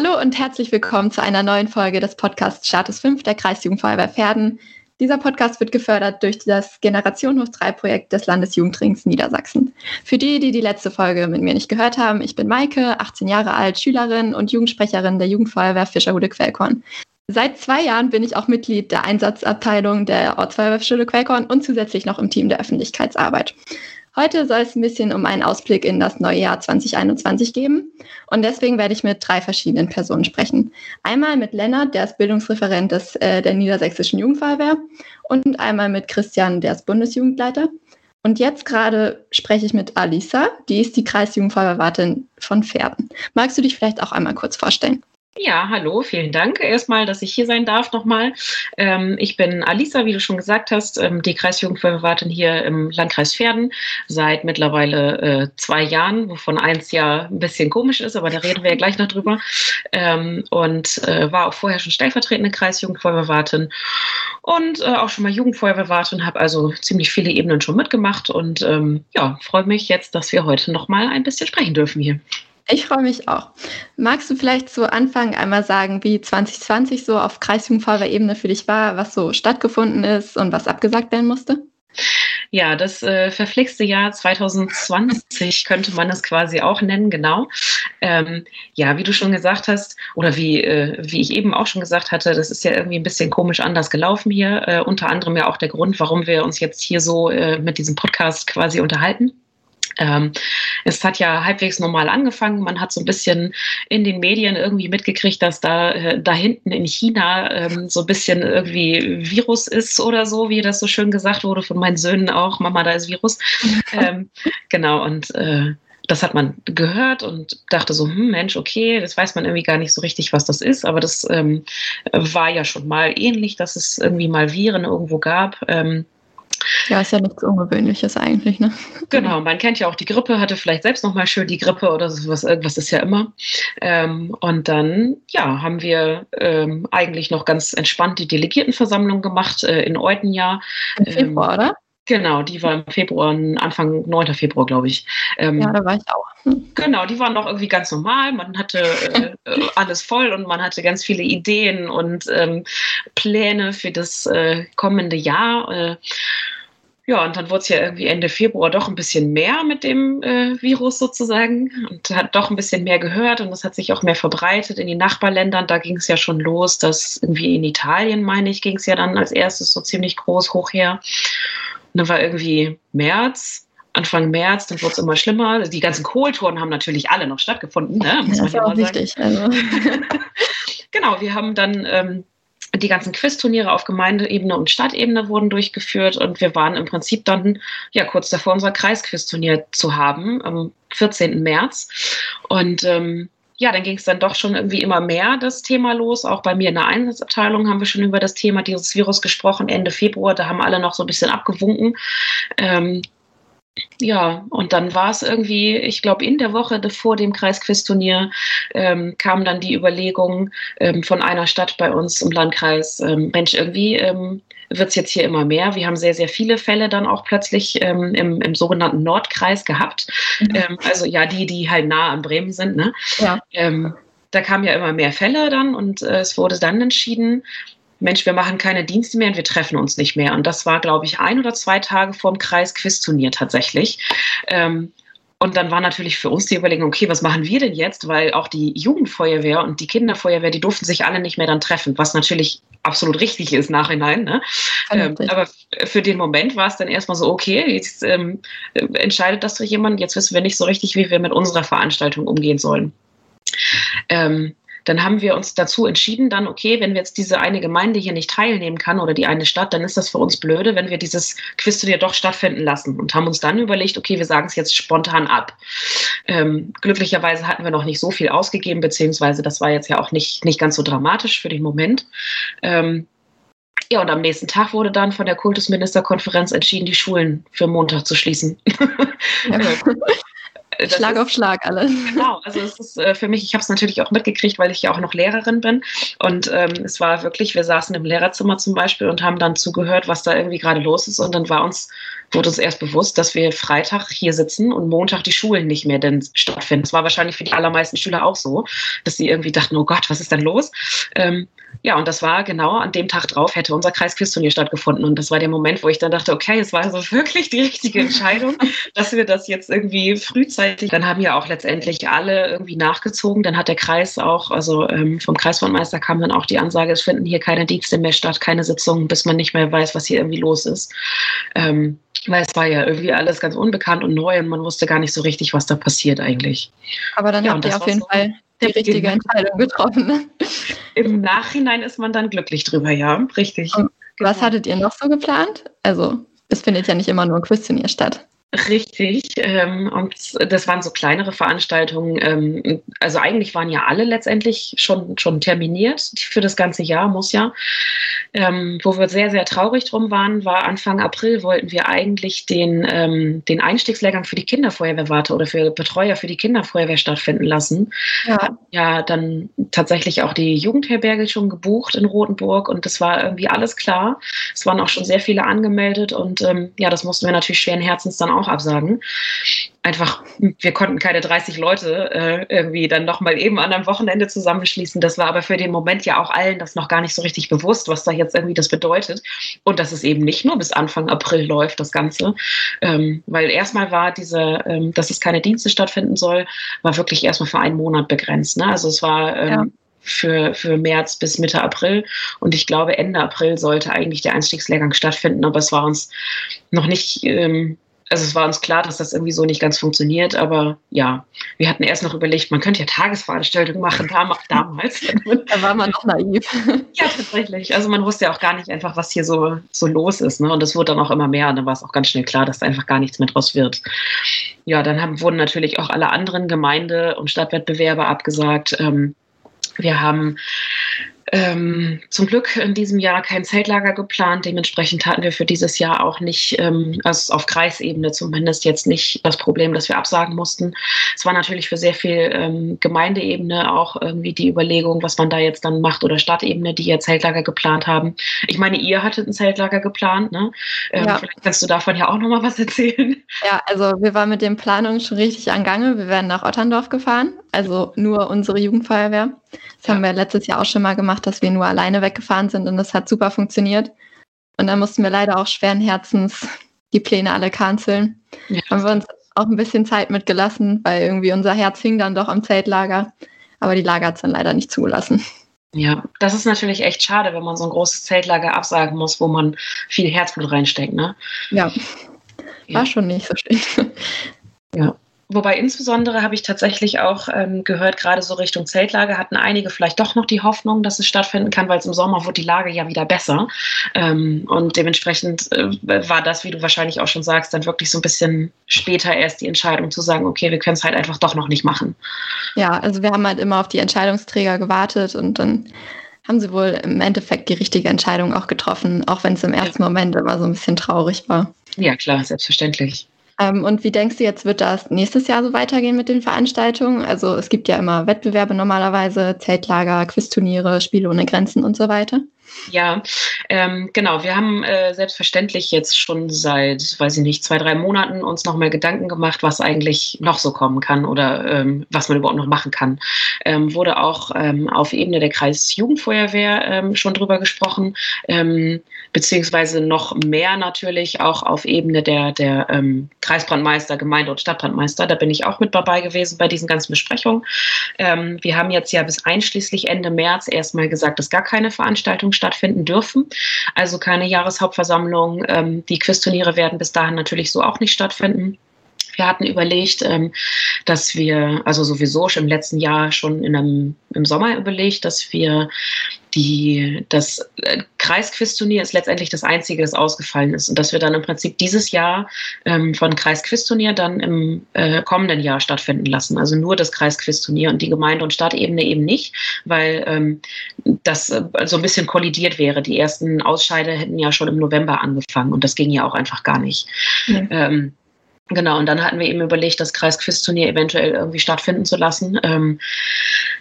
Hallo und herzlich willkommen zu einer neuen Folge des Podcasts Status 5 der Kreisjugendfeuerwehr Pferden. Dieser Podcast wird gefördert durch das Generation Hoch 3 Projekt des Landesjugendrings Niedersachsen. Für die, die die letzte Folge mit mir nicht gehört haben, ich bin Maike, 18 Jahre alt, Schülerin und Jugendsprecherin der Jugendfeuerwehr Fischerhude Quellkorn. Seit zwei Jahren bin ich auch Mitglied der Einsatzabteilung der Ortsfeuerwehr Fischerhude Quellkorn und zusätzlich noch im Team der Öffentlichkeitsarbeit. Heute soll es ein bisschen um einen Ausblick in das neue Jahr 2021 geben. Und deswegen werde ich mit drei verschiedenen Personen sprechen. Einmal mit Lennart, der ist Bildungsreferent des, äh, der Niedersächsischen Jugendfeuerwehr. Und einmal mit Christian, der ist Bundesjugendleiter. Und jetzt gerade spreche ich mit Alisa, die ist die Kreisjugendfeuerwehrwartin von Pferden. Magst du dich vielleicht auch einmal kurz vorstellen? Ja, hallo, vielen Dank erstmal, dass ich hier sein darf nochmal. Ähm, ich bin Alisa, wie du schon gesagt hast, ähm, die Kreisjugendfeuerwehrwartin hier im Landkreis Pferden seit mittlerweile äh, zwei Jahren, wovon eins ja ein bisschen komisch ist, aber da reden wir ja gleich noch drüber. Ähm, und äh, war auch vorher schon stellvertretende Kreisjugendfeuerwehrwartin und äh, auch schon mal Jugendfeuerwehrwartin, habe also ziemlich viele Ebenen schon mitgemacht und ähm, ja, freue mich jetzt, dass wir heute nochmal ein bisschen sprechen dürfen hier. Ich freue mich auch. Magst du vielleicht zu Anfang einmal sagen, wie 2020 so auf Kreisjugendfeuerwehrebene für dich war, was so stattgefunden ist und was abgesagt werden musste? Ja, das äh, verflixte Jahr 2020 könnte man es quasi auch nennen, genau. Ähm, ja, wie du schon gesagt hast, oder wie, äh, wie ich eben auch schon gesagt hatte, das ist ja irgendwie ein bisschen komisch anders gelaufen hier. Äh, unter anderem ja auch der Grund, warum wir uns jetzt hier so äh, mit diesem Podcast quasi unterhalten. Ähm, es hat ja halbwegs normal angefangen. Man hat so ein bisschen in den Medien irgendwie mitgekriegt, dass da, äh, da hinten in China ähm, so ein bisschen irgendwie Virus ist oder so, wie das so schön gesagt wurde von meinen Söhnen auch. Mama, da ist Virus. ähm, genau, und äh, das hat man gehört und dachte so, hm, Mensch, okay, das weiß man irgendwie gar nicht so richtig, was das ist, aber das ähm, war ja schon mal ähnlich, dass es irgendwie mal Viren irgendwo gab. Ähm, ja, ist ja nichts Ungewöhnliches eigentlich, ne? Genau, man kennt ja auch die Grippe, hatte vielleicht selbst noch mal schön die Grippe oder sowas, irgendwas ist ja immer. Ähm, und dann, ja, haben wir ähm, eigentlich noch ganz entspannt die Delegiertenversammlung gemacht äh, in Eutenjahr. Im Februar, ähm, oder? Genau, die war im Februar, Anfang 9. Februar, glaube ich. Ähm, ja, da war ich auch. Genau, die waren doch irgendwie ganz normal. Man hatte äh, alles voll und man hatte ganz viele Ideen und ähm, Pläne für das äh, kommende Jahr. Äh, ja, und dann wurde es ja irgendwie Ende Februar doch ein bisschen mehr mit dem äh, Virus sozusagen und hat doch ein bisschen mehr gehört und das hat sich auch mehr verbreitet in die Nachbarländern. Da ging es ja schon los, dass irgendwie in Italien, meine ich, ging es ja dann als erstes so ziemlich groß hoch her. Und dann war irgendwie März, Anfang März, dann wurde es immer schlimmer. Die ganzen Kohltouren haben natürlich alle noch stattgefunden. Ne? Muss das ist auch wichtig. Also. genau, wir haben dann ähm, die ganzen Quizturniere auf Gemeindeebene und Stadtebene wurden durchgeführt und wir waren im Prinzip dann ja kurz davor, unser Kreisquizturnier zu haben am 14. März. Und ähm, ja, dann ging es dann doch schon irgendwie immer mehr das Thema los. Auch bei mir in der Einsatzabteilung haben wir schon über das Thema dieses Virus gesprochen, Ende Februar. Da haben alle noch so ein bisschen abgewunken. Ähm, ja, und dann war es irgendwie, ich glaube, in der Woche vor dem Kreisquizturnier ähm, kam dann die Überlegung ähm, von einer Stadt bei uns im Landkreis, ähm, Mensch, irgendwie ähm, wird es jetzt hier immer mehr. Wir haben sehr, sehr viele Fälle dann auch plötzlich ähm, im, im, sogenannten Nordkreis gehabt. Mhm. Ähm, also ja, die, die halt nah an Bremen sind. Ne? Ja. da kamen ja immer mehr Fälle dann und äh, es wurde dann entschieden, Mensch, wir machen keine Dienste mehr und wir treffen uns nicht mehr. Und das war, glaube ich, ein oder zwei Tage vor dem Kreis-Quiz-Turnier tatsächlich. Ähm, und dann war natürlich für uns die Überlegung, okay, was machen wir denn jetzt? Weil auch die Jugendfeuerwehr und die Kinderfeuerwehr, die durften sich alle nicht mehr dann treffen, was natürlich absolut richtig ist nachhinein. Ne? Ähm, aber für den Moment war es dann erstmal so, okay, jetzt ähm, entscheidet das durch jemand, jetzt wissen wir nicht so richtig, wie wir mit unserer Veranstaltung umgehen sollen. Ähm, dann haben wir uns dazu entschieden, dann, okay, wenn wir jetzt diese eine Gemeinde hier nicht teilnehmen kann oder die eine Stadt, dann ist das für uns blöde, wenn wir dieses Quizturnier doch stattfinden lassen und haben uns dann überlegt, okay, wir sagen es jetzt spontan ab. Ähm, glücklicherweise hatten wir noch nicht so viel ausgegeben, beziehungsweise das war jetzt ja auch nicht, nicht ganz so dramatisch für den Moment. Ähm, ja, und am nächsten Tag wurde dann von der Kultusministerkonferenz entschieden, die Schulen für Montag zu schließen. Ja. Schlag ist, auf Schlag alle. Genau, also es ist äh, für mich, ich habe es natürlich auch mitgekriegt, weil ich ja auch noch Lehrerin bin. Und ähm, es war wirklich, wir saßen im Lehrerzimmer zum Beispiel und haben dann zugehört, was da irgendwie gerade los ist. Und dann war uns wurde uns erst bewusst, dass wir Freitag hier sitzen und Montag die Schulen nicht mehr denn stattfinden. Das war wahrscheinlich für die allermeisten Schüler auch so, dass sie irgendwie dachten, oh Gott, was ist denn los? Ähm, ja, und das war genau an dem Tag drauf, hätte unser Kreisquizturnier stattgefunden. Und das war der Moment, wo ich dann dachte, okay, es war also wirklich die richtige Entscheidung, dass wir das jetzt irgendwie frühzeitig, dann haben ja auch letztendlich alle irgendwie nachgezogen. Dann hat der Kreis auch, also ähm, vom Kreisbahn kam dann auch die Ansage, es finden hier keine Dienste mehr statt, keine Sitzungen, bis man nicht mehr weiß, was hier irgendwie los ist. Ähm, weil es war ja irgendwie alles ganz unbekannt und neu und man wusste gar nicht so richtig, was da passiert eigentlich. Aber dann ja, habt ihr auf jeden so Fall die richtige. Entscheidung getroffen. Ne? Im Nachhinein ist man dann glücklich drüber, ja, richtig. Und was hattet ihr noch so geplant? Also, es findet ja nicht immer nur ein Quiz-Turnier statt. Richtig, ähm, und das waren so kleinere Veranstaltungen. Ähm, also eigentlich waren ja alle letztendlich schon, schon terminiert für das ganze Jahr, muss ja. Ähm, wo wir sehr, sehr traurig drum waren, war Anfang April wollten wir eigentlich den, ähm, den Einstiegslehrgang für die Kinderfeuerwehrwarte oder für Betreuer für die Kinderfeuerwehr stattfinden lassen. Ja. ja, dann tatsächlich auch die Jugendherberge schon gebucht in Rothenburg und das war irgendwie alles klar. Es waren auch schon sehr viele angemeldet und ähm, ja, das mussten wir natürlich schweren Herzens dann auch auch absagen. Einfach, wir konnten keine 30 Leute äh, irgendwie dann nochmal eben an einem Wochenende zusammenschließen. Das war aber für den Moment ja auch allen das noch gar nicht so richtig bewusst, was da jetzt irgendwie das bedeutet. Und dass es eben nicht nur bis Anfang April läuft, das Ganze. Ähm, weil erstmal war diese, ähm, dass es keine Dienste stattfinden soll, war wirklich erstmal für einen Monat begrenzt. Ne? Also es war ähm, ja für, für März bis Mitte April. Und ich glaube, Ende April sollte eigentlich der Einstiegslehrgang stattfinden, aber es war uns noch nicht ähm, also es war uns klar, dass das irgendwie so nicht ganz funktioniert, aber ja, wir hatten erst noch überlegt, man könnte ja Tagesveranstaltungen machen, damals. da war man noch naiv. Ja, tatsächlich. Also man wusste ja auch gar nicht einfach, was hier so, so los ist. Ne? Und es wurde dann auch immer mehr und dann war es auch ganz schnell klar, dass da einfach gar nichts mehr draus wird. Ja, dann haben, wurden natürlich auch alle anderen Gemeinde- und Stadtwettbewerbe abgesagt. Ähm, wir haben ähm, zum Glück in diesem Jahr kein Zeltlager geplant. Dementsprechend hatten wir für dieses Jahr auch nicht, ähm, also auf Kreisebene zumindest jetzt nicht das Problem, dass wir absagen mussten. Es war natürlich für sehr viel ähm, Gemeindeebene auch irgendwie die Überlegung, was man da jetzt dann macht oder Stadtebene, die ihr Zeltlager geplant haben. Ich meine, ihr hattet ein Zeltlager geplant, ne? Ähm, ja. Vielleicht kannst du davon ja auch nochmal was erzählen. Ja, also wir waren mit den Planungen schon richtig an Gange. Wir werden nach Otterndorf gefahren, also nur unsere Jugendfeuerwehr. Das ja. haben wir letztes Jahr auch schon mal gemacht, dass wir nur alleine weggefahren sind und das hat super funktioniert. Und dann mussten wir leider auch schweren Herzens die Pläne alle canceln. Ja. Haben wir uns auch ein bisschen Zeit mitgelassen, weil irgendwie unser Herz hing dann doch am Zeltlager. Aber die Lager hat es dann leider nicht zugelassen. Ja, das ist natürlich echt schade, wenn man so ein großes Zeltlager absagen muss, wo man viel Herzblut reinsteckt, ne? Ja. War ja. schon nicht so schön. Ja. Wobei insbesondere habe ich tatsächlich auch ähm, gehört, gerade so Richtung Zeltlage hatten einige vielleicht doch noch die Hoffnung, dass es stattfinden kann, weil es im Sommer wurde die Lage ja wieder besser. Ähm, und dementsprechend äh, war das, wie du wahrscheinlich auch schon sagst, dann wirklich so ein bisschen später erst die Entscheidung zu sagen, okay, wir können es halt einfach doch noch nicht machen. Ja, also wir haben halt immer auf die Entscheidungsträger gewartet und dann haben sie wohl im Endeffekt die richtige Entscheidung auch getroffen, auch wenn es im ersten ja. Moment immer so ein bisschen traurig war. Ja, klar, selbstverständlich. Ähm, und wie denkst du jetzt, wird das nächstes Jahr so weitergehen mit den Veranstaltungen? Also es gibt ja immer Wettbewerbe normalerweise, Zeltlager, Quizturniere, Spiele ohne Grenzen und so weiter. Ja, ähm, genau. Wir haben äh, selbstverständlich jetzt schon seit, weiß ich nicht, zwei, drei Monaten uns noch mal Gedanken gemacht, was eigentlich noch so kommen kann oder ähm, was man überhaupt noch machen kann. Ähm, wurde auch ähm, auf Ebene der Kreisjugendfeuerwehr ähm, schon drüber gesprochen, ähm, beziehungsweise noch mehr natürlich auch auf Ebene der, der Kreisbrandmeister, Gemeinde- und Stadtbrandmeister. Da bin ich auch mit dabei gewesen bei diesen ganzen Besprechungen. wir haben jetzt ja bis einschließlich Ende März erstmal gesagt, dass gar keine Veranstaltung stattfinden dürfen. Also keine Jahreshauptversammlung. Ähm, die Quizturniere werden bis dahin natürlich so auch nicht stattfinden. Wir hatten überlegt, ähm, dass wir, also sowieso schon im letzten Jahr schon in einem, im Sommer überlegt, dass wir die, das äh, Kreisquizturnier ist letztendlich das einzige, das ausgefallen ist. Und dass wir dann im Prinzip dieses Jahr ähm, von Kreisquizturnier dann im äh, kommenden Jahr stattfinden lassen. Also nur das Kreisquizturnier und die Gemeinde- und Stadtebene eben nicht, weil ähm, das äh, so ein bisschen kollidiert wäre. Die ersten Ausscheide hätten ja schon im November angefangen und das ging ja auch einfach gar nicht. Mhm. Ähm, Genau, und dann hatten wir eben überlegt, das Kreisquiz-Turnier eventuell irgendwie stattfinden zu lassen. Ähm,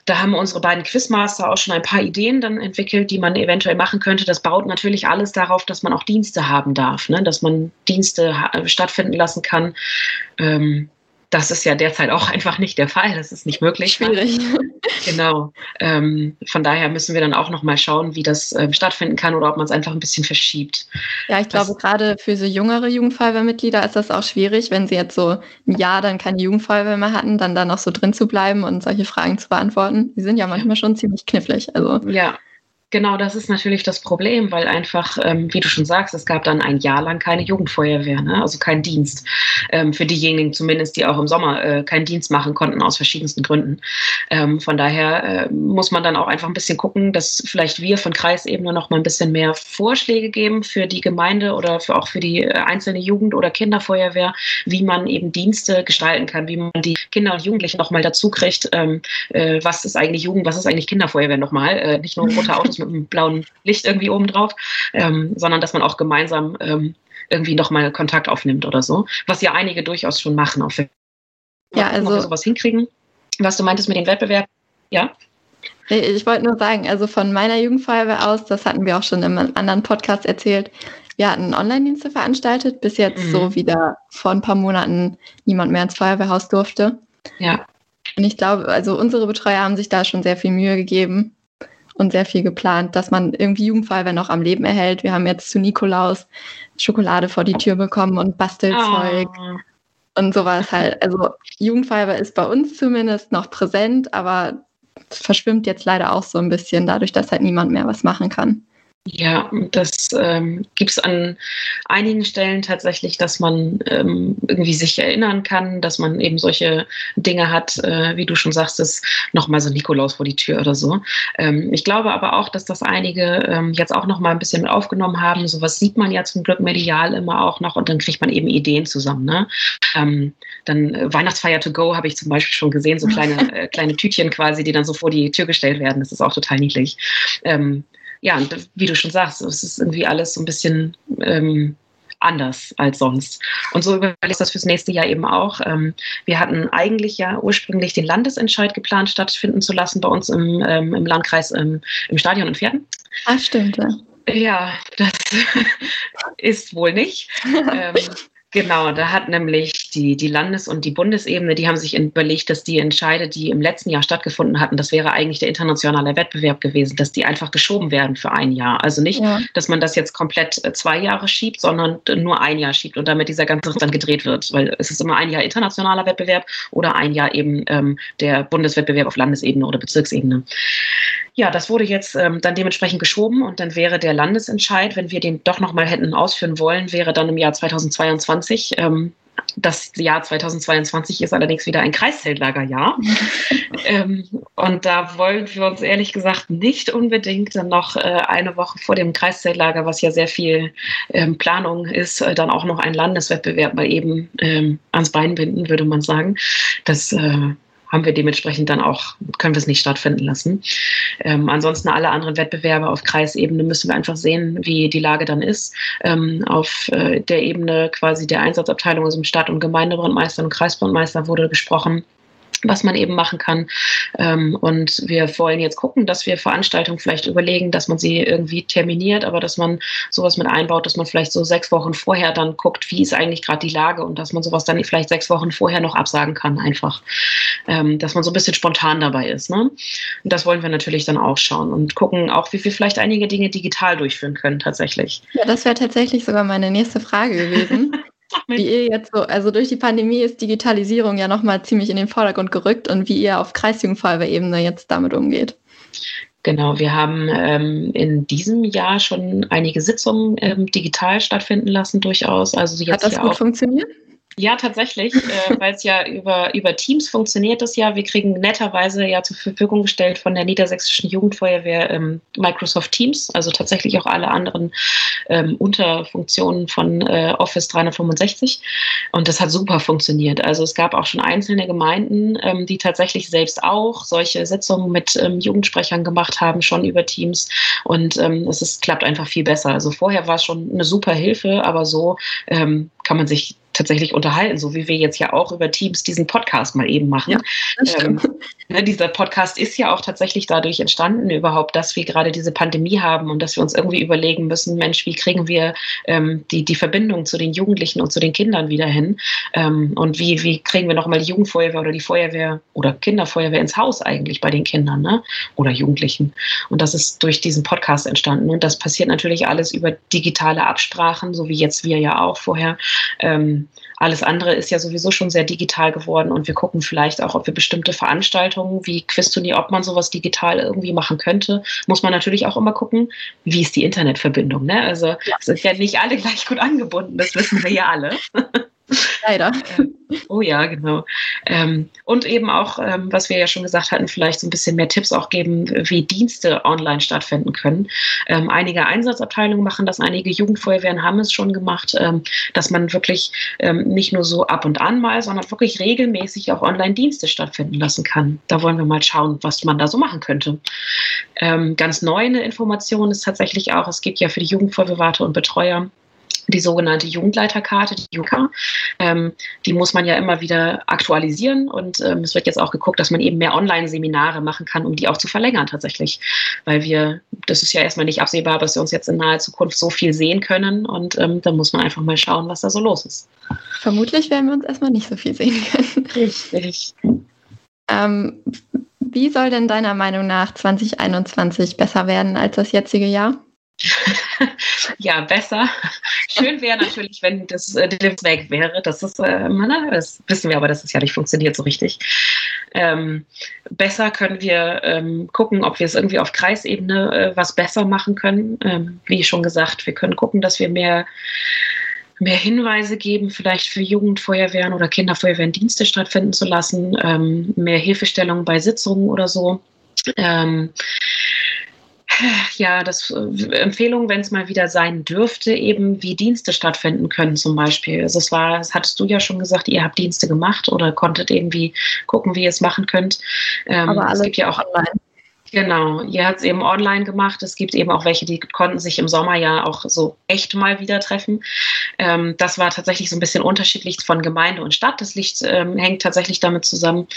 da haben unsere beiden Quizmaster auch schon ein paar Ideen dann entwickelt, die man eventuell machen könnte. Das baut natürlich alles darauf, dass man auch Dienste haben darf, ne? dass man Dienste stattfinden lassen kann. Ähm, das ist ja derzeit auch einfach nicht der Fall. Das ist nicht möglich. Schwierig. Genau. Ähm, von daher müssen wir dann auch noch mal schauen, wie das äh, stattfinden kann oder ob man es einfach ein bisschen verschiebt. Ja, ich glaube, gerade für so jüngere Jugendfeuerwehrmitglieder ist das auch schwierig, wenn sie jetzt so ein Jahr dann keine Jugendfeuerwehr mehr hatten, dann da noch so drin zu bleiben und solche Fragen zu beantworten. Die sind ja manchmal schon ziemlich knifflig. Also. Ja, Genau, das ist natürlich das Problem, weil einfach, ähm, wie du schon sagst, es gab dann ein Jahr lang keine Jugendfeuerwehr, ne? also kein Dienst. Ähm, für diejenigen zumindest, die auch im Sommer äh, keinen Dienst machen konnten, aus verschiedensten Gründen. Ähm, von daher äh, muss man dann auch einfach ein bisschen gucken, dass vielleicht wir von Kreisebene noch mal ein bisschen mehr Vorschläge geben für die Gemeinde oder für, auch für die äh, einzelne Jugend- oder Kinderfeuerwehr, wie man eben Dienste gestalten kann, wie man die Kinder und Jugendlichen noch mal dazu kriegt, ähm, äh, was ist eigentlich Jugend, was ist eigentlich Kinderfeuerwehr nochmal, äh, nicht nur rote Autos mit einem blauen Licht irgendwie oben drauf, ähm, sondern dass man auch gemeinsam ähm, irgendwie nochmal Kontakt aufnimmt oder so, was ja einige durchaus schon machen. Auf ja, also wir sowas hinkriegen. Was du meintest mit dem Wettbewerb, ja? Ich wollte nur sagen, also von meiner Jugendfeuerwehr aus, das hatten wir auch schon im anderen Podcast erzählt, wir hatten Online-Dienste veranstaltet, bis jetzt mhm. so wieder vor ein paar Monaten niemand mehr ins Feuerwehrhaus durfte. Ja. Und ich glaube, also unsere Betreuer haben sich da schon sehr viel Mühe gegeben und sehr viel geplant, dass man irgendwie Jugendfeuerwehr noch am Leben erhält. Wir haben jetzt zu Nikolaus Schokolade vor die Tür bekommen und Bastelzeug oh. und sowas halt. Also Jugendfeuerwehr ist bei uns zumindest noch präsent, aber verschwimmt jetzt leider auch so ein bisschen dadurch, dass halt niemand mehr was machen kann. Ja, das ähm, gibt es an einigen Stellen tatsächlich, dass man ähm, irgendwie sich erinnern kann, dass man eben solche Dinge hat, äh, wie du schon sagst, ist nochmal so Nikolaus vor die Tür oder so. Ähm, ich glaube aber auch, dass das einige ähm, jetzt auch nochmal ein bisschen mit aufgenommen haben. Sowas sieht man ja zum Glück medial immer auch noch und dann kriegt man eben Ideen zusammen. Ne? Ähm, dann äh, Weihnachtsfeier to go habe ich zum Beispiel schon gesehen, so kleine, äh, kleine Tütchen quasi, die dann so vor die Tür gestellt werden. Das ist auch total niedlich. Ähm, ja, und wie du schon sagst, es ist irgendwie alles so ein bisschen ähm, anders als sonst. Und so überlege ich das fürs nächste Jahr eben auch. Ähm, wir hatten eigentlich ja ursprünglich den Landesentscheid geplant, stattfinden zu lassen bei uns im, ähm, im Landkreis im, im Stadion in Pferden. Ah, stimmt, ja. Ja, das ist wohl nicht. ähm, Genau, da hat nämlich die, die Landes- und die Bundesebene, die haben sich überlegt, dass die Entscheide, die im letzten Jahr stattgefunden hatten, das wäre eigentlich der internationale Wettbewerb gewesen, dass die einfach geschoben werden für ein Jahr. Also nicht, ja. dass man das jetzt komplett äh, zwei Jahre schiebt, sondern nur ein Jahr schiebt und damit dieser ganze dann gedreht wird. Weil es ist immer ein Jahr internationaler Wettbewerb oder ein Jahr eben ähm, der Bundeswettbewerb auf Landesebene oder Bezirksebene. Ja, das wurde jetzt ähm, dann dementsprechend geschoben und dann wäre der Landesentscheid, wenn wir den doch nochmal hätten ausführen wollen, wäre dann im Jahr 2022. Ähm, das Jahr 2022 ist allerdings wieder ein Kreiszeltlagerjahr. ähm, und da wollen wir uns ehrlich gesagt nicht unbedingt dann noch äh, eine Woche vor dem Kreiszeltlager, was ja sehr viel ähm, Planung ist, äh, dann auch noch einen Landeswettbewerb mal eben ähm, ans Bein binden, würde man sagen. Das äh, haben wir dementsprechend dann auch, können wir es nicht stattfinden lassen. Ähm, ansonsten alle anderen Wettbewerbe auf Kreisebene müssen wir einfach sehen, wie die Lage dann ist. Ähm, auf äh, der Ebene quasi der Einsatzabteilung, also im Stadt- und Gemeindebrandmeister und Kreisbrandmeister wurde gesprochen was man eben machen kann. Ähm, und wir wollen jetzt gucken, dass wir Veranstaltungen vielleicht überlegen, dass man sie irgendwie terminiert, aber dass man sowas mit einbaut, dass man vielleicht so sechs Wochen vorher dann guckt, wie ist eigentlich gerade die Lage und dass man sowas dann vielleicht sechs Wochen vorher noch absagen kann, einfach. Ähm, dass man so ein bisschen spontan dabei ist. Ne? Und das wollen wir natürlich dann auch schauen und gucken auch, wie wir vielleicht einige Dinge digital durchführen können tatsächlich. Ja, das wäre tatsächlich sogar meine nächste Frage gewesen. Wie ihr jetzt so, also durch die Pandemie ist Digitalisierung ja nochmal ziemlich in den Vordergrund gerückt und wie ihr auf Kreisjugendfeuerwehrebene jetzt damit umgeht. Genau, wir haben ähm, in diesem Jahr schon einige Sitzungen ähm, digital stattfinden lassen, durchaus. Also jetzt Hat das gut funktioniert? Ja, tatsächlich, äh, weil es ja über, über Teams funktioniert das ja. Wir kriegen netterweise ja zur Verfügung gestellt von der Niedersächsischen Jugendfeuerwehr ähm, Microsoft Teams, also tatsächlich auch alle anderen ähm, Unterfunktionen von äh, Office 365. Und das hat super funktioniert. Also es gab auch schon einzelne Gemeinden, ähm, die tatsächlich selbst auch solche Sitzungen mit ähm, Jugendsprechern gemacht haben, schon über Teams. Und ähm, es ist, klappt einfach viel besser. Also vorher war es schon eine super Hilfe, aber so ähm, kann man sich tatsächlich unterhalten, so wie wir jetzt ja auch über Teams diesen Podcast mal eben machen. Ja, ähm, ne, dieser Podcast ist ja auch tatsächlich dadurch entstanden, überhaupt, dass wir gerade diese Pandemie haben und dass wir uns irgendwie überlegen müssen, Mensch, wie kriegen wir ähm, die, die Verbindung zu den Jugendlichen und zu den Kindern wieder hin? Ähm, und wie, wie kriegen wir nochmal die Jugendfeuerwehr oder die Feuerwehr oder Kinderfeuerwehr ins Haus eigentlich bei den Kindern ne? oder Jugendlichen? Und das ist durch diesen Podcast entstanden. Und das passiert natürlich alles über digitale Absprachen, so wie jetzt wir ja auch vorher. Ähm, alles andere ist ja sowieso schon sehr digital geworden und wir gucken vielleicht auch, ob wir bestimmte Veranstaltungen wie Quizturnier, ob man sowas digital irgendwie machen könnte. Muss man natürlich auch immer gucken, wie ist die Internetverbindung. Ne? Also ja. sind ja nicht alle gleich gut angebunden, das wissen wir ja alle. Leider. oh ja, genau. Ähm, und eben auch, ähm, was wir ja schon gesagt hatten, vielleicht so ein bisschen mehr Tipps auch geben, wie Dienste online stattfinden können. Ähm, einige Einsatzabteilungen machen das, einige Jugendfeuerwehren haben es schon gemacht, ähm, dass man wirklich ähm, nicht nur so ab und an mal, sondern wirklich regelmäßig auch Online-Dienste stattfinden lassen kann. Da wollen wir mal schauen, was man da so machen könnte. Ähm, ganz neu eine Information ist tatsächlich auch, es gibt ja für die Jugendfeuerwehrwarte und Betreuer die sogenannte Jugendleiterkarte, die JUKA. Ähm, die muss man ja immer wieder aktualisieren und ähm, es wird jetzt auch geguckt, dass man eben mehr Online-Seminare machen kann, um die auch zu verlängern tatsächlich. Weil wir, das ist ja erstmal nicht absehbar, dass wir uns jetzt in naher Zukunft so viel sehen können und ähm, da muss man einfach mal schauen, was da so los ist. Vermutlich werden wir uns erstmal nicht so viel sehen können. Richtig. Ähm, wie soll denn deiner Meinung nach 2021 besser werden als das jetzige Jahr? ja, besser. Schön wäre natürlich, wenn das äh, weg wäre. Das ist, äh, das wissen wir aber, dass es ja nicht funktioniert so richtig. Ähm, besser können wir ähm, gucken, ob wir es irgendwie auf Kreisebene äh, was besser machen können. Ähm, wie schon gesagt, wir können gucken, dass wir mehr mehr Hinweise geben, vielleicht für Jugendfeuerwehren oder Kinderfeuerwehren Dienste stattfinden zu lassen, ähm, mehr Hilfestellung bei Sitzungen oder so. Ähm, ja, das äh, Empfehlung, wenn es mal wieder sein dürfte, eben wie Dienste stattfinden können zum Beispiel. Also es war, das hattest du ja schon gesagt, ihr habt Dienste gemacht oder konntet irgendwie gucken, wie ihr es machen könnt. Ähm, Aber alles es gibt ja auch online. Genau, ihr habt es eben online gemacht. Es gibt eben auch welche, die konnten sich im Sommer ja auch so echt mal wieder treffen. Ähm, das war tatsächlich so ein bisschen unterschiedlich von Gemeinde und Stadt. Das liegt, ähm, hängt tatsächlich damit zusammen,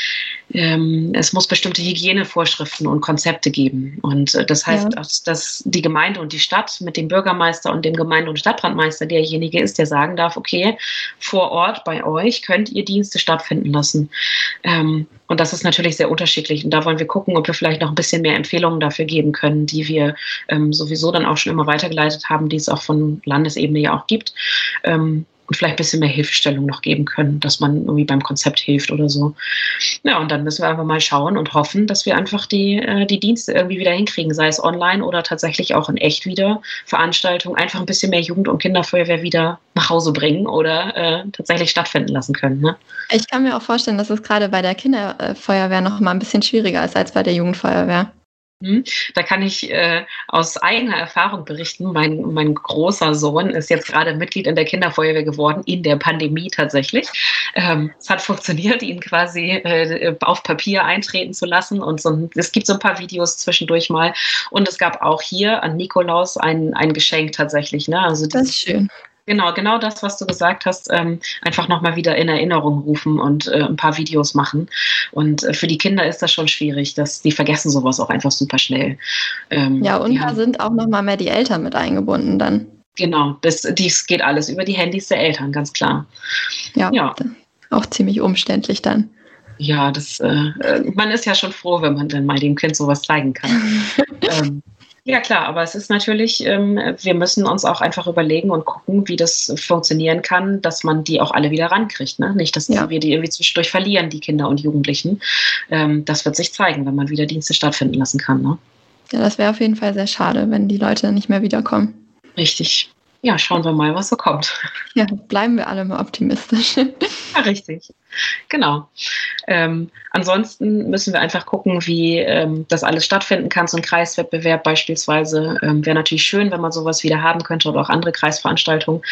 ähm, es muss bestimmte Hygienevorschriften und Konzepte geben. Und äh, das heißt, ja. dass die Gemeinde und die Stadt mit dem Bürgermeister und dem Gemeinde- und Stadtbrandmeister derjenige ist, der sagen darf, okay, vor Ort bei euch könnt ihr Dienste stattfinden lassen. Ähm, und das ist natürlich sehr unterschiedlich. Und da wollen wir gucken, ob wir vielleicht noch ein bisschen mehr Empfehlungen dafür geben können, die wir ähm, sowieso dann auch schon immer weitergeleitet haben, die es auch von Landesebene ja auch gibt. Ähm, und vielleicht ein bisschen mehr Hilfestellung noch geben können, dass man irgendwie beim Konzept hilft oder so. Ja, und dann müssen wir einfach mal schauen und hoffen, dass wir einfach die, äh, die Dienste irgendwie wieder hinkriegen, sei es online oder tatsächlich auch in echt wieder Veranstaltungen, einfach ein bisschen mehr Jugend- und Kinderfeuerwehr wieder nach Hause bringen oder äh, tatsächlich stattfinden lassen können. Ne? Ich kann mir auch vorstellen, dass es gerade bei der Kinderfeuerwehr noch mal ein bisschen schwieriger ist als bei der Jugendfeuerwehr. Hm? Da kann ich äh, aus eigener Erfahrung berichten. Mein, mein großer Sohn ist jetzt gerade Mitglied in der Kinderfeuerwehr geworden, in der Pandemie tatsächlich. Ähm, es hat funktioniert, ihn quasi äh, auf Papier eintreten zu lassen. Und so, es gibt so ein paar Videos zwischendurch mal. Und es gab auch hier an Nikolaus ein, ein Geschenk tatsächlich. Ne? Also das ist schön. Genau, genau das, was du gesagt hast, ähm, einfach nochmal wieder in Erinnerung rufen und äh, ein paar Videos machen. Und äh, für die Kinder ist das schon schwierig, dass die vergessen sowas auch einfach super schnell. Ähm, ja, und da sind auch nochmal mehr die Eltern mit eingebunden dann. Genau, das, dies geht alles über die Handys der Eltern, ganz klar. Ja, ja. auch ziemlich umständlich dann. Ja, das, äh, äh man ist ja schon froh, wenn man dann mal dem Kind sowas zeigen kann. ähm, ja, klar, aber es ist natürlich, ähm, wir müssen uns auch einfach überlegen und gucken, wie das funktionieren kann, dass man die auch alle wieder rankriegt. Ne? Nicht, dass ja. wir die irgendwie zwischendurch verlieren, die Kinder und Jugendlichen. Ähm, das wird sich zeigen, wenn man wieder Dienste stattfinden lassen kann. Ne? Ja, das wäre auf jeden Fall sehr schade, wenn die Leute nicht mehr wiederkommen. Richtig ja, schauen wir mal, was so kommt. Ja, bleiben wir alle mal optimistisch. Ja, richtig. Genau. Ähm, ansonsten müssen wir einfach gucken, wie ähm, das alles stattfinden kann. So ein Kreiswettbewerb beispielsweise ähm, wäre natürlich schön, wenn man sowas wieder haben könnte oder auch andere Kreisveranstaltungen.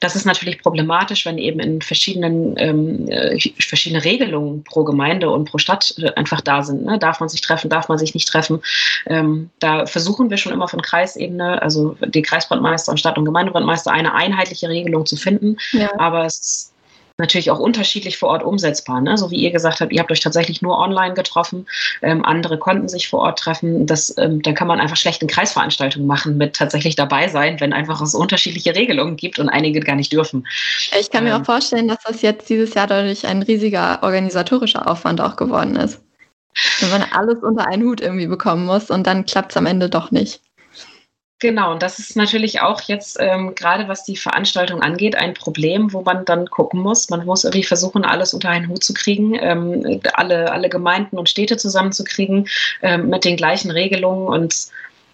Das ist natürlich problematisch, wenn eben in verschiedenen ähm, äh, verschiedene Regelungen pro Gemeinde und pro Stadt äh, einfach da sind. Ne? Darf man sich treffen, darf man sich nicht treffen? Ähm, da versuchen wir schon immer von Kreisebene, also die Kreisbrandmeister und Stadt- und Gemeindebrandmeister, eine einheitliche Regelung zu finden. Ja. Aber es natürlich auch unterschiedlich vor Ort umsetzbar. Ne? So wie ihr gesagt habt, ihr habt euch tatsächlich nur online getroffen, ähm, andere konnten sich vor Ort treffen. Das, ähm, dann kann man einfach schlechte Kreisveranstaltungen machen mit tatsächlich dabei sein, wenn einfach es unterschiedliche Regelungen gibt und einige gar nicht dürfen. Ich kann mir ähm, auch vorstellen, dass das jetzt dieses Jahr dadurch ein riesiger organisatorischer Aufwand auch geworden ist. Wenn man alles unter einen Hut irgendwie bekommen muss und dann klappt es am Ende doch nicht. Genau, und das ist natürlich auch jetzt ähm, gerade was die Veranstaltung angeht, ein Problem, wo man dann gucken muss. Man muss irgendwie versuchen, alles unter einen Hut zu kriegen, ähm, alle, alle Gemeinden und Städte zusammenzukriegen ähm, mit den gleichen Regelungen. Und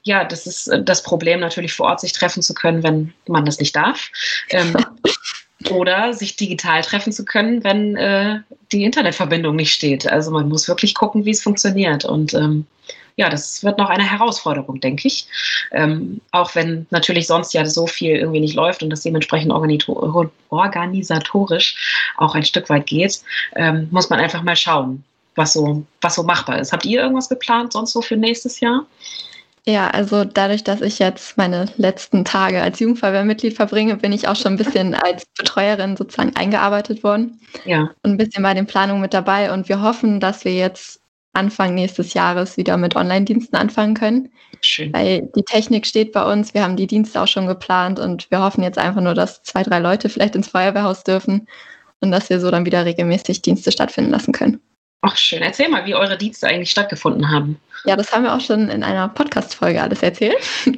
ja, das ist äh, das Problem natürlich vor Ort, sich treffen zu können, wenn man das nicht darf. Ähm, oder sich digital treffen zu können, wenn äh, die Internetverbindung nicht steht. Also man muss wirklich gucken, wie es funktioniert. Und ähm, ja, das wird noch eine Herausforderung, denke ich. Ähm, auch wenn natürlich sonst ja so viel irgendwie nicht läuft und das dementsprechend organisatorisch auch ein Stück weit geht, ähm, muss man einfach mal schauen, was so, was so machbar ist. Habt ihr irgendwas geplant sonst so für nächstes Jahr? Ja, also dadurch, dass ich jetzt meine letzten Tage als Jugendfeuerwehrmitglied verbringe, bin ich auch schon ein bisschen als Betreuerin sozusagen eingearbeitet worden. Ja. Und ein bisschen bei den Planungen mit dabei. Und wir hoffen, dass wir jetzt Anfang nächstes Jahres wieder mit Online-Diensten anfangen können. Schön. Weil die Technik steht bei uns, wir haben die Dienste auch schon geplant und wir hoffen jetzt einfach nur, dass zwei, drei Leute vielleicht ins Feuerwehrhaus dürfen und dass wir so dann wieder regelmäßig Dienste stattfinden lassen können. Ach schön, erzähl mal, wie eure Dienste eigentlich stattgefunden haben. Ja, das haben wir auch schon in einer Podcast-Folge alles erzählt.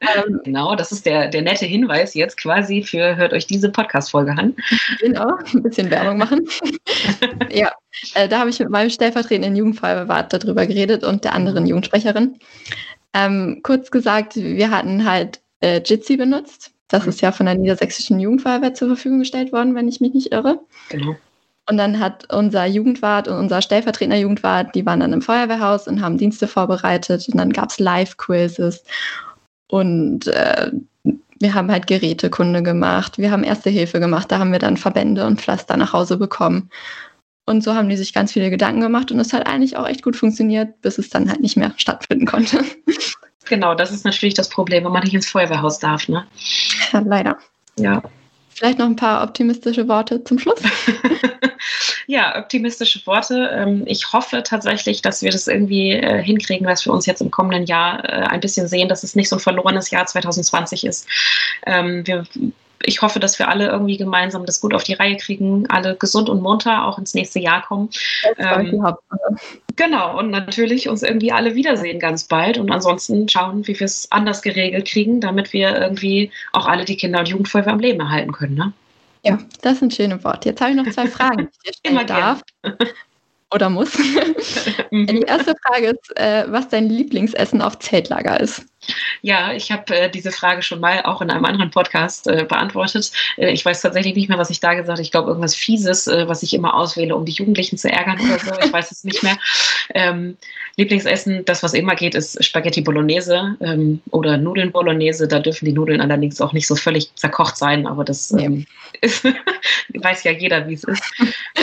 Ähm, genau, das ist der, der nette Hinweis jetzt quasi für, hört euch diese Podcast-Folge an. Genau, ein bisschen Werbung machen. ja, äh, da habe ich mit meinem stellvertretenden Jugendfeuerwart darüber geredet und der anderen. Jugendsprecherin. Ähm, kurz gesagt, wir hatten halt äh, Jitsi benutzt. Das mhm. ist ja von der Niedersächsischen Jugendfeuerwehr zur Verfügung gestellt worden, wenn ich mich nicht irre. Genau. Und dann hat unser Jugendwart und unser stellvertretender Jugendwart, die waren dann im Feuerwehrhaus und haben Dienste vorbereitet. Und dann gab es Live-Quizzes. Und äh, wir haben halt Gerätekunde gemacht. Wir haben Erste Hilfe gemacht. Da haben wir dann Verbände und Pflaster nach Hause bekommen. Und so haben die sich ganz viele Gedanken gemacht. Und es hat eigentlich auch echt gut funktioniert, bis es dann halt nicht mehr stattfinden konnte. Genau, das ist natürlich das Problem, wenn man nicht ins Feuerwehrhaus darf. Ne? Ja, leider. Ja. Vielleicht noch ein paar optimistische Worte zum Schluss. ja, optimistische Worte. Ähm, ich hoffe tatsächlich, dass wir das irgendwie äh, hinkriegen, dass wir uns jetzt im kommenden Jahr äh, ein bisschen sehen, dass es nicht so ein verlorenes Jahr 2020 ist. Ähm, wir ich hoffe, dass wir alle irgendwie gemeinsam das gut auf die Reihe kriegen, alle gesund und munter auch ins nächste Jahr kommen. Ähm, genau, und natürlich uns irgendwie alle wiedersehen ganz bald und ansonsten schauen, wie wir es anders geregelt kriegen, damit wir irgendwie auch alle die Kinder- und Jugendfeuerwehr am Leben erhalten können. Ne? Ja, das sind schöne Worte. Jetzt habe ich noch zwei Fragen, die ich dir stellen darf. Oder muss. die erste Frage ist, äh, was dein Lieblingsessen auf Zeltlager ist. Ja, ich habe äh, diese Frage schon mal auch in einem anderen Podcast äh, beantwortet. Äh, ich weiß tatsächlich nicht mehr, was ich da gesagt habe. Ich glaube, irgendwas Fieses, äh, was ich immer auswähle, um die Jugendlichen zu ärgern oder so. Ich weiß es nicht mehr. Ähm, Lieblingsessen, das, was immer geht, ist Spaghetti Bolognese ähm, oder Nudeln Bolognese. Da dürfen die Nudeln allerdings auch nicht so völlig zerkocht sein, aber das ähm, ist, weiß ja jeder, wie es ist.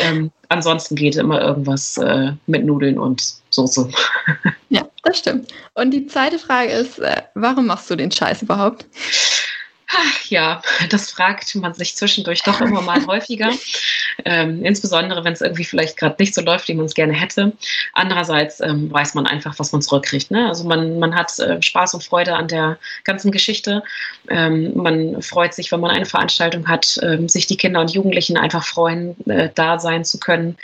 Ähm, ansonsten geht immer irgendwas äh, mit Nudeln und Soße. Ja, das stimmt. Und die zweite Frage ist, äh, warum machst du den Scheiß überhaupt? Ach, ja, das fragt man sich zwischendurch doch immer mal häufiger. Ähm, insbesondere, wenn es irgendwie vielleicht gerade nicht so läuft, wie man es gerne hätte. Andererseits ähm, weiß man einfach, was man zurückkriegt. Ne? Also man, man hat äh, Spaß und Freude an der ganzen Geschichte. Ähm, man freut sich, wenn man eine Veranstaltung hat, ähm, sich die Kinder und Jugendlichen einfach freuen, äh, da sein zu können.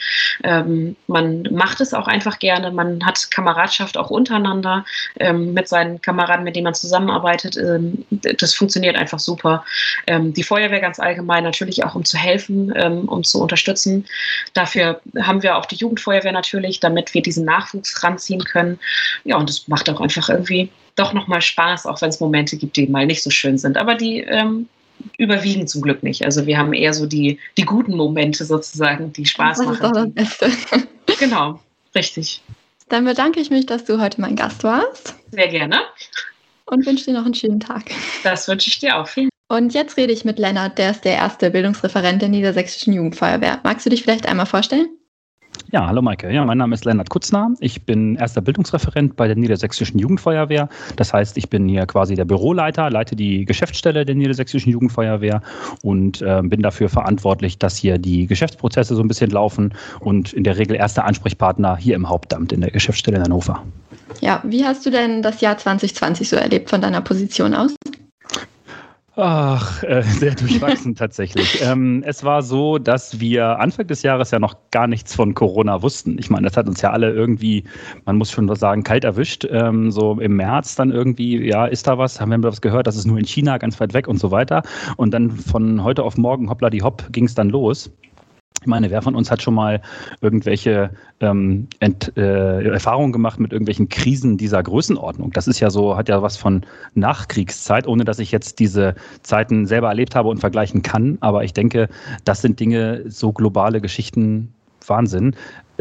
Ähm, man macht es auch einfach gerne. Man hat Kameradschaft auch untereinander ähm, mit seinen Kameraden, mit denen man zusammenarbeitet. das funktioniert einfach einfach super. Ähm, die Feuerwehr ganz allgemein natürlich auch, um zu helfen, ähm, um zu unterstützen. Dafür haben wir auch die Jugendfeuerwehr natürlich, damit wir diesen Nachwuchs ranziehen können. Ja, und es macht auch einfach irgendwie doch nochmal Spaß, auch wenn es Momente gibt, die mal nicht so schön sind. Aber die ähm, überwiegen zum Glück nicht. Also wir haben eher so die, die guten Momente sozusagen, die Spaß das machen. Ist doch das Beste. genau, richtig. Dann bedanke ich mich, dass du heute mein Gast warst. Sehr gerne und wünsche dir noch einen schönen Tag. Das wünsche ich dir auch. Vielen und jetzt rede ich mit Lennart, der ist der erste Bildungsreferent der Niedersächsischen Jugendfeuerwehr. Magst du dich vielleicht einmal vorstellen? Ja, hallo Maike. Ja, mein Name ist Lennart Kutzner. Ich bin erster Bildungsreferent bei der Niedersächsischen Jugendfeuerwehr. Das heißt, ich bin hier quasi der Büroleiter, leite die Geschäftsstelle der Niedersächsischen Jugendfeuerwehr und äh, bin dafür verantwortlich, dass hier die Geschäftsprozesse so ein bisschen laufen und in der Regel erster Ansprechpartner hier im Hauptamt in der Geschäftsstelle in Hannover. Ja, wie hast du denn das Jahr 2020 so erlebt von deiner Position aus? Ach, äh, sehr durchwachsen tatsächlich. Ähm, es war so, dass wir Anfang des Jahres ja noch gar nichts von Corona wussten. Ich meine, das hat uns ja alle irgendwie, man muss schon sagen, kalt erwischt. Ähm, so im März dann irgendwie, ja, ist da was? Haben wir was gehört? Das ist nur in China ganz weit weg und so weiter. Und dann von heute auf morgen, hoppla die hopp, ging es dann los. Ich meine, wer von uns hat schon mal irgendwelche ähm, Ent, äh, Erfahrungen gemacht mit irgendwelchen Krisen dieser Größenordnung? Das ist ja so, hat ja was von Nachkriegszeit, ohne dass ich jetzt diese Zeiten selber erlebt habe und vergleichen kann. Aber ich denke, das sind Dinge, so globale Geschichten, Wahnsinn.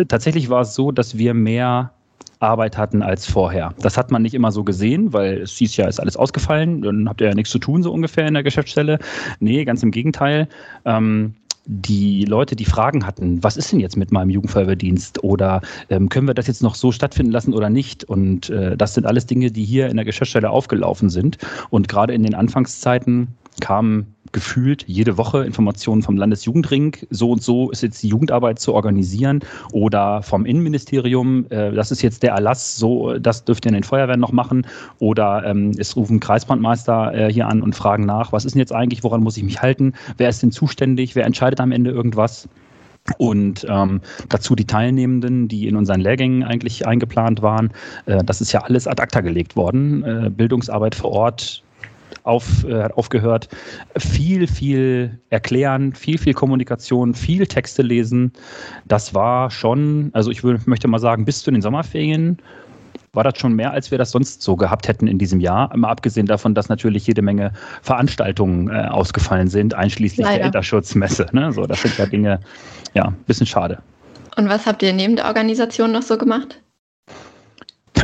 Tatsächlich war es so, dass wir mehr Arbeit hatten als vorher. Das hat man nicht immer so gesehen, weil es hieß ja, ist alles ausgefallen, dann habt ihr ja nichts zu tun, so ungefähr in der Geschäftsstelle. Nee, ganz im Gegenteil. Ähm, die Leute, die Fragen hatten, was ist denn jetzt mit meinem Jugendfeuerwehrdienst oder ähm, können wir das jetzt noch so stattfinden lassen oder nicht? Und äh, das sind alles Dinge, die hier in der Geschäftsstelle aufgelaufen sind. Und gerade in den Anfangszeiten kamen gefühlt jede Woche Informationen vom Landesjugendring, so und so ist jetzt die Jugendarbeit zu organisieren oder vom Innenministerium, äh, das ist jetzt der Erlass, so das dürft ihr in den Feuerwehren noch machen oder ähm, es rufen Kreisbrandmeister äh, hier an und fragen nach, was ist denn jetzt eigentlich, woran muss ich mich halten, wer ist denn zuständig, wer entscheidet am Ende irgendwas? Und ähm, dazu die Teilnehmenden, die in unseren Lehrgängen eigentlich eingeplant waren. Äh, das ist ja alles ad acta gelegt worden. Äh, Bildungsarbeit vor Ort auf, äh, hat aufgehört. Viel, viel erklären, viel, viel Kommunikation, viel Texte lesen. Das war schon, also ich würde, möchte mal sagen, bis zu den Sommerferien war das schon mehr, als wir das sonst so gehabt hätten in diesem Jahr. Mal abgesehen davon, dass natürlich jede Menge Veranstaltungen äh, ausgefallen sind, einschließlich Leider. der Enterschutzmesse. Ne? So, das sind ja Dinge, ja, ein bisschen schade. Und was habt ihr neben der Organisation noch so gemacht?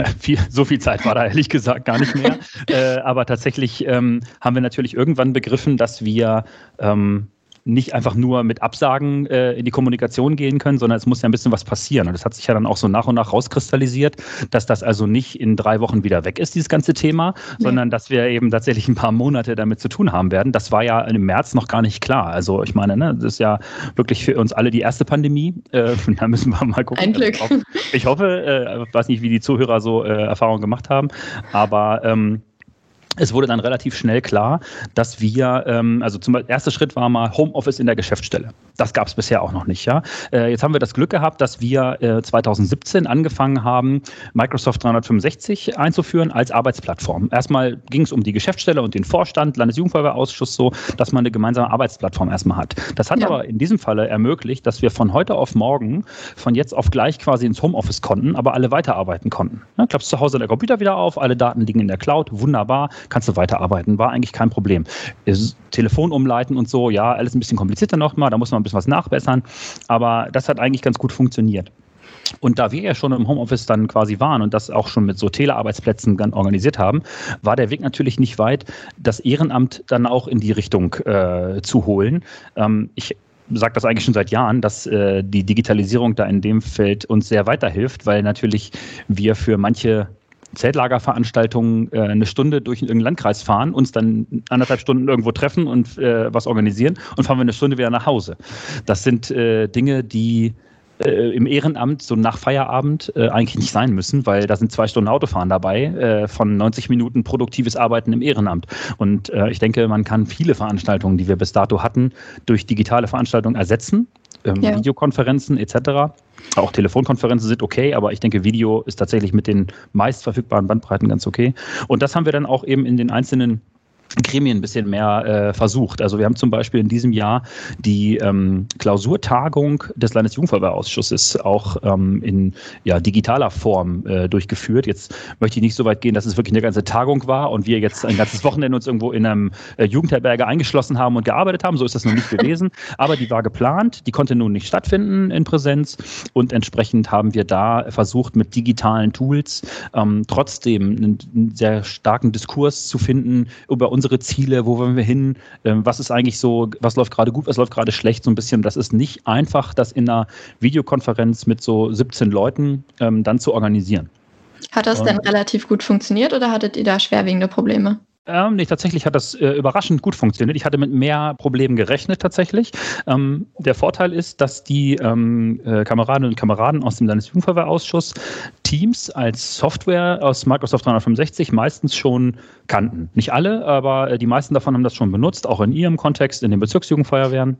viel, so viel Zeit war da ehrlich gesagt gar nicht mehr. äh, aber tatsächlich ähm, haben wir natürlich irgendwann begriffen, dass wir ähm, nicht einfach nur mit Absagen äh, in die Kommunikation gehen können, sondern es muss ja ein bisschen was passieren. Und das hat sich ja dann auch so nach und nach rauskristallisiert, dass das also nicht in drei Wochen wieder weg ist, dieses ganze Thema, nee. sondern dass wir eben tatsächlich ein paar Monate damit zu tun haben werden. Das war ja im März noch gar nicht klar. Also ich meine, ne, das ist ja wirklich für uns alle die erste Pandemie. Äh, da müssen wir mal gucken. Ein Glück. Ich hoffe, äh, weiß nicht, wie die Zuhörer so äh, Erfahrungen gemacht haben, aber ähm, es wurde dann relativ schnell klar, dass wir, ähm, also zum erster Schritt war mal Homeoffice in der Geschäftsstelle. Das gab es bisher auch noch nicht. Ja? Äh, jetzt haben wir das Glück gehabt, dass wir äh, 2017 angefangen haben, Microsoft 365 einzuführen als Arbeitsplattform. Erstmal ging es um die Geschäftsstelle und den Vorstand, Landesjugendfeuerwehrausschuss so, dass man eine gemeinsame Arbeitsplattform erstmal hat. Das hat ja. aber in diesem Falle ermöglicht, dass wir von heute auf morgen, von jetzt auf gleich quasi ins Homeoffice konnten, aber alle weiterarbeiten konnten. Ja, klappst zu Hause der Computer wieder auf, alle Daten liegen in der Cloud, wunderbar kannst du weiterarbeiten. War eigentlich kein Problem. Telefon umleiten und so, ja, alles ein bisschen komplizierter nochmal, da muss man ein bisschen was nachbessern, aber das hat eigentlich ganz gut funktioniert. Und da wir ja schon im Homeoffice dann quasi waren und das auch schon mit so Telearbeitsplätzen dann organisiert haben, war der Weg natürlich nicht weit, das Ehrenamt dann auch in die Richtung äh, zu holen. Ähm, ich sage das eigentlich schon seit Jahren, dass äh, die Digitalisierung da in dem Feld uns sehr weiterhilft, weil natürlich wir für manche Zeltlagerveranstaltungen äh, eine Stunde durch irgendeinen Landkreis fahren, uns dann anderthalb Stunden irgendwo treffen und äh, was organisieren und fahren wir eine Stunde wieder nach Hause. Das sind äh, Dinge, die äh, im Ehrenamt so nach Feierabend äh, eigentlich nicht sein müssen, weil da sind zwei Stunden Autofahren dabei äh, von 90 Minuten produktives Arbeiten im Ehrenamt. Und äh, ich denke, man kann viele Veranstaltungen, die wir bis dato hatten, durch digitale Veranstaltungen ersetzen ähm, ja. Videokonferenzen etc. Auch Telefonkonferenzen sind okay, aber ich denke, Video ist tatsächlich mit den meist verfügbaren Bandbreiten ganz okay. Und das haben wir dann auch eben in den einzelnen Gremien ein bisschen mehr äh, versucht. Also wir haben zum Beispiel in diesem Jahr die ähm, Klausurtagung des Landesjugendfeuerwehrausschusses auch ähm, in ja, digitaler Form äh, durchgeführt. Jetzt möchte ich nicht so weit gehen, dass es wirklich eine ganze Tagung war und wir jetzt ein ganzes Wochenende uns irgendwo in einem äh, Jugendherberge eingeschlossen haben und gearbeitet haben. So ist das noch nicht gewesen. Aber die war geplant, die konnte nun nicht stattfinden in Präsenz und entsprechend haben wir da versucht, mit digitalen Tools ähm, trotzdem einen, einen sehr starken Diskurs zu finden über unsere unsere Ziele, wo wollen wir hin, ähm, was ist eigentlich so, was läuft gerade gut, was läuft gerade schlecht, so ein bisschen. Das ist nicht einfach, das in einer Videokonferenz mit so 17 Leuten ähm, dann zu organisieren. Hat das denn relativ gut funktioniert oder hattet ihr da schwerwiegende Probleme? Ähm, nee, tatsächlich hat das äh, überraschend gut funktioniert. Ich hatte mit mehr Problemen gerechnet tatsächlich. Ähm, der Vorteil ist, dass die ähm, äh, Kameradinnen und Kameraden aus dem Landesjugendverwehrausschuss Teams als Software aus Microsoft 365 meistens schon kannten. Nicht alle, aber äh, die meisten davon haben das schon benutzt, auch in ihrem Kontext, in den Bezirksjugendfeuerwehren.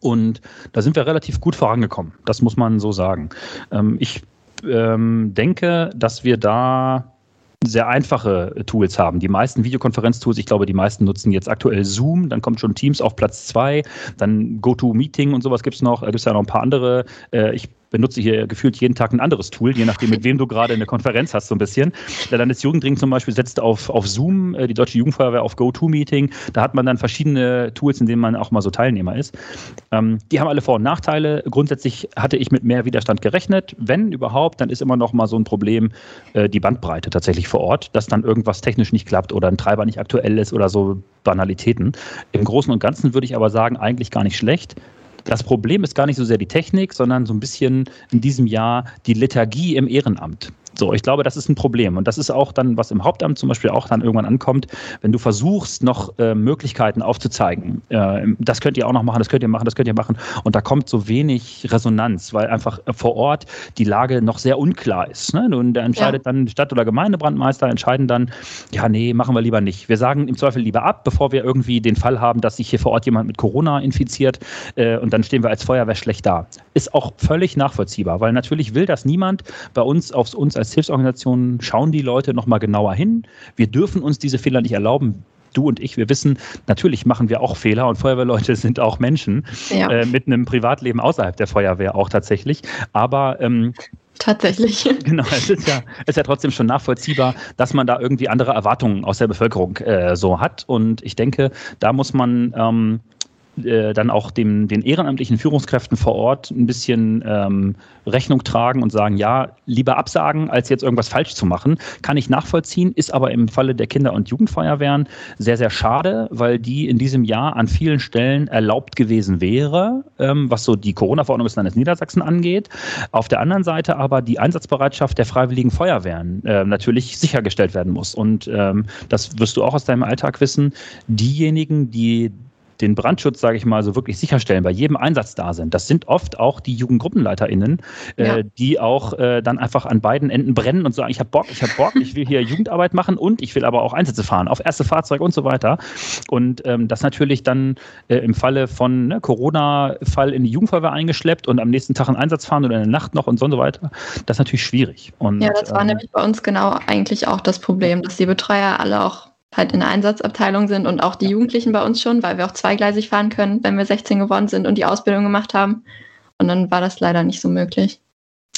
Und da sind wir relativ gut vorangekommen. Das muss man so sagen. Ähm, ich ähm, denke, dass wir da sehr einfache Tools haben. Die meisten Videokonferenztools, ich glaube, die meisten nutzen jetzt aktuell Zoom, dann kommt schon Teams auf Platz zwei, dann GoToMeeting und sowas gibt es noch. Da gibt es ja noch ein paar andere. Äh, ich benutze hier gefühlt jeden Tag ein anderes Tool, je nachdem, mit wem du gerade eine Konferenz hast, so ein bisschen. Der Landesjugendring zum Beispiel setzt auf, auf Zoom, äh, die Deutsche Jugendfeuerwehr auf GoToMeeting. Da hat man dann verschiedene Tools, in denen man auch mal so Teilnehmer ist. Ähm, die haben alle Vor- und Nachteile. Grundsätzlich hatte ich mit mehr Widerstand gerechnet. Wenn überhaupt, dann ist immer noch mal so ein Problem äh, die Bandbreite tatsächlich vor Ort, dass dann irgendwas technisch nicht klappt oder ein Treiber nicht aktuell ist oder so Banalitäten. Im Großen und Ganzen würde ich aber sagen, eigentlich gar nicht schlecht. Das Problem ist gar nicht so sehr die Technik, sondern so ein bisschen in diesem Jahr die Lethargie im Ehrenamt. So, ich glaube, das ist ein Problem. Und das ist auch dann, was im Hauptamt zum Beispiel auch dann irgendwann ankommt, wenn du versuchst, noch äh, Möglichkeiten aufzuzeigen. Äh, das könnt ihr auch noch machen, das könnt ihr machen, das könnt ihr machen. Und da kommt so wenig Resonanz, weil einfach vor Ort die Lage noch sehr unklar ist. Ne? Und da entscheidet ja. dann Stadt- oder Gemeindebrandmeister, entscheiden dann, ja, nee, machen wir lieber nicht. Wir sagen im Zweifel lieber ab, bevor wir irgendwie den Fall haben, dass sich hier vor Ort jemand mit Corona infiziert. Äh, und dann stehen wir als Feuerwehr schlecht da. Ist auch völlig nachvollziehbar, weil natürlich will das niemand bei uns auf uns als als Hilfsorganisation schauen die Leute nochmal genauer hin. Wir dürfen uns diese Fehler nicht erlauben du und ich, wir wissen, natürlich machen wir auch Fehler und Feuerwehrleute sind auch Menschen ja. äh, mit einem Privatleben außerhalb der Feuerwehr auch tatsächlich. Aber ähm, Tatsächlich. Genau, es ist ja, ist ja trotzdem schon nachvollziehbar, dass man da irgendwie andere Erwartungen aus der Bevölkerung äh, so hat. Und ich denke, da muss man ähm, äh, dann auch dem, den ehrenamtlichen Führungskräften vor Ort ein bisschen ähm, Rechnung tragen und sagen, ja, lieber absagen, als jetzt irgendwas falsch zu machen, kann ich nachvollziehen, ist aber im Falle der Kinder- und Jugendfeuerwehren sehr, sehr schade, weil die in diesem Jahr an vielen Stellen erlaubt gewesen wäre, ähm, was so die Corona-Verordnung des Landes Niedersachsen angeht. Auf der anderen Seite aber die Einsatzbereitschaft der freiwilligen Feuerwehren äh, natürlich sichergestellt werden muss. Und ähm, das wirst du auch aus deinem Alltag wissen. Diejenigen, die den Brandschutz, sage ich mal, so wirklich sicherstellen, bei jedem Einsatz da sind. Das sind oft auch die JugendgruppenleiterInnen, äh, ja. die auch äh, dann einfach an beiden Enden brennen und sagen, ich habe Bock, ich habe Bock, ich will hier Jugendarbeit machen und ich will aber auch Einsätze fahren, auf erste Fahrzeug und so weiter. Und ähm, das natürlich dann äh, im Falle von ne, Corona-Fall in die Jugendfeuerwehr eingeschleppt und am nächsten Tag einen Einsatz fahren oder in der Nacht noch und so weiter, das ist natürlich schwierig. Und, ja, das war ähm, nämlich bei uns genau eigentlich auch das Problem, dass die Betreuer alle auch halt in der Einsatzabteilung sind und auch die Jugendlichen bei uns schon, weil wir auch zweigleisig fahren können, wenn wir 16 geworden sind und die Ausbildung gemacht haben. Und dann war das leider nicht so möglich.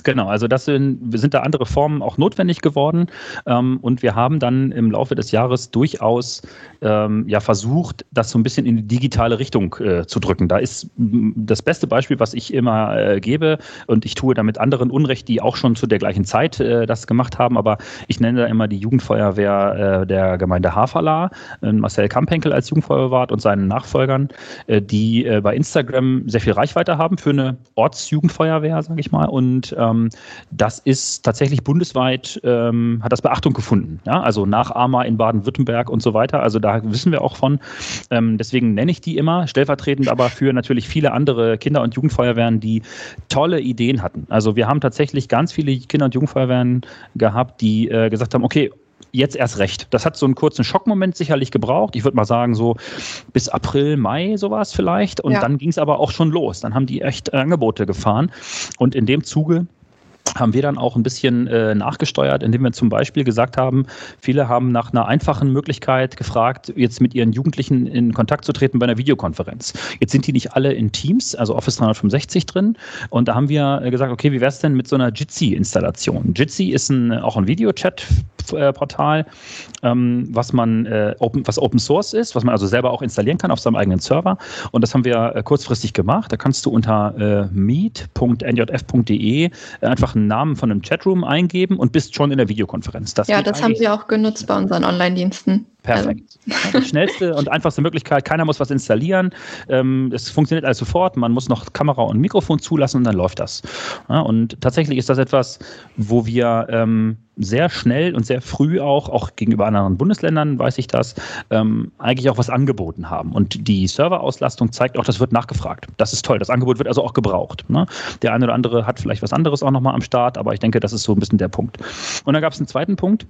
Genau, also das sind, sind da andere Formen auch notwendig geworden. Ähm, und wir haben dann im Laufe des Jahres durchaus ähm, ja versucht, das so ein bisschen in die digitale Richtung äh, zu drücken. Da ist das beste Beispiel, was ich immer äh, gebe, und ich tue damit anderen Unrecht, die auch schon zu der gleichen Zeit äh, das gemacht haben, aber ich nenne da immer die Jugendfeuerwehr äh, der Gemeinde Haferla, äh, Marcel Kampenkel als Jugendfeuerwart und seinen Nachfolgern, äh, die bei Instagram sehr viel Reichweite haben für eine Ortsjugendfeuerwehr, sage ich mal. Und ähm, das ist tatsächlich bundesweit, ähm, hat das Beachtung gefunden. Ja? Also Nachahmer in Baden-Württemberg und so weiter. Also da wissen wir auch von. Ähm, deswegen nenne ich die immer, stellvertretend aber für natürlich viele andere Kinder- und Jugendfeuerwehren, die tolle Ideen hatten. Also wir haben tatsächlich ganz viele Kinder- und Jugendfeuerwehren gehabt, die äh, gesagt haben, okay, jetzt erst recht. Das hat so einen kurzen Schockmoment sicherlich gebraucht. Ich würde mal sagen, so bis April, Mai sowas vielleicht. Und ja. dann ging es aber auch schon los. Dann haben die echt Angebote gefahren. Und in dem Zuge haben wir dann auch ein bisschen äh, nachgesteuert, indem wir zum Beispiel gesagt haben, viele haben nach einer einfachen Möglichkeit gefragt, jetzt mit ihren Jugendlichen in Kontakt zu treten bei einer Videokonferenz. Jetzt sind die nicht alle in Teams, also Office 365 drin. Und da haben wir äh, gesagt, okay, wie wäre es denn mit so einer Jitsi-Installation? Jitsi ist ein, auch ein Videochat-Portal, ähm, was man äh, open, was Open Source ist, was man also selber auch installieren kann auf seinem eigenen Server. Und das haben wir äh, kurzfristig gemacht. Da kannst du unter äh, meet.njf.de einfach einen Namen von einem Chatroom eingeben und bist schon in der Videokonferenz. Das ja, das haben wir auch genutzt bei unseren Online-Diensten. Perfekt. Also. Die schnellste und einfachste Möglichkeit, keiner muss was installieren. Ähm, es funktioniert alles sofort, man muss noch Kamera und Mikrofon zulassen und dann läuft das. Ja, und tatsächlich ist das etwas, wo wir ähm, sehr schnell und sehr früh auch, auch gegenüber anderen Bundesländern, weiß ich das, ähm, eigentlich auch was angeboten haben. Und die Serverauslastung zeigt auch, das wird nachgefragt. Das ist toll. Das Angebot wird also auch gebraucht. Ne? Der eine oder andere hat vielleicht was anderes auch nochmal am Start, aber ich denke, das ist so ein bisschen der Punkt. Und dann gab es einen zweiten Punkt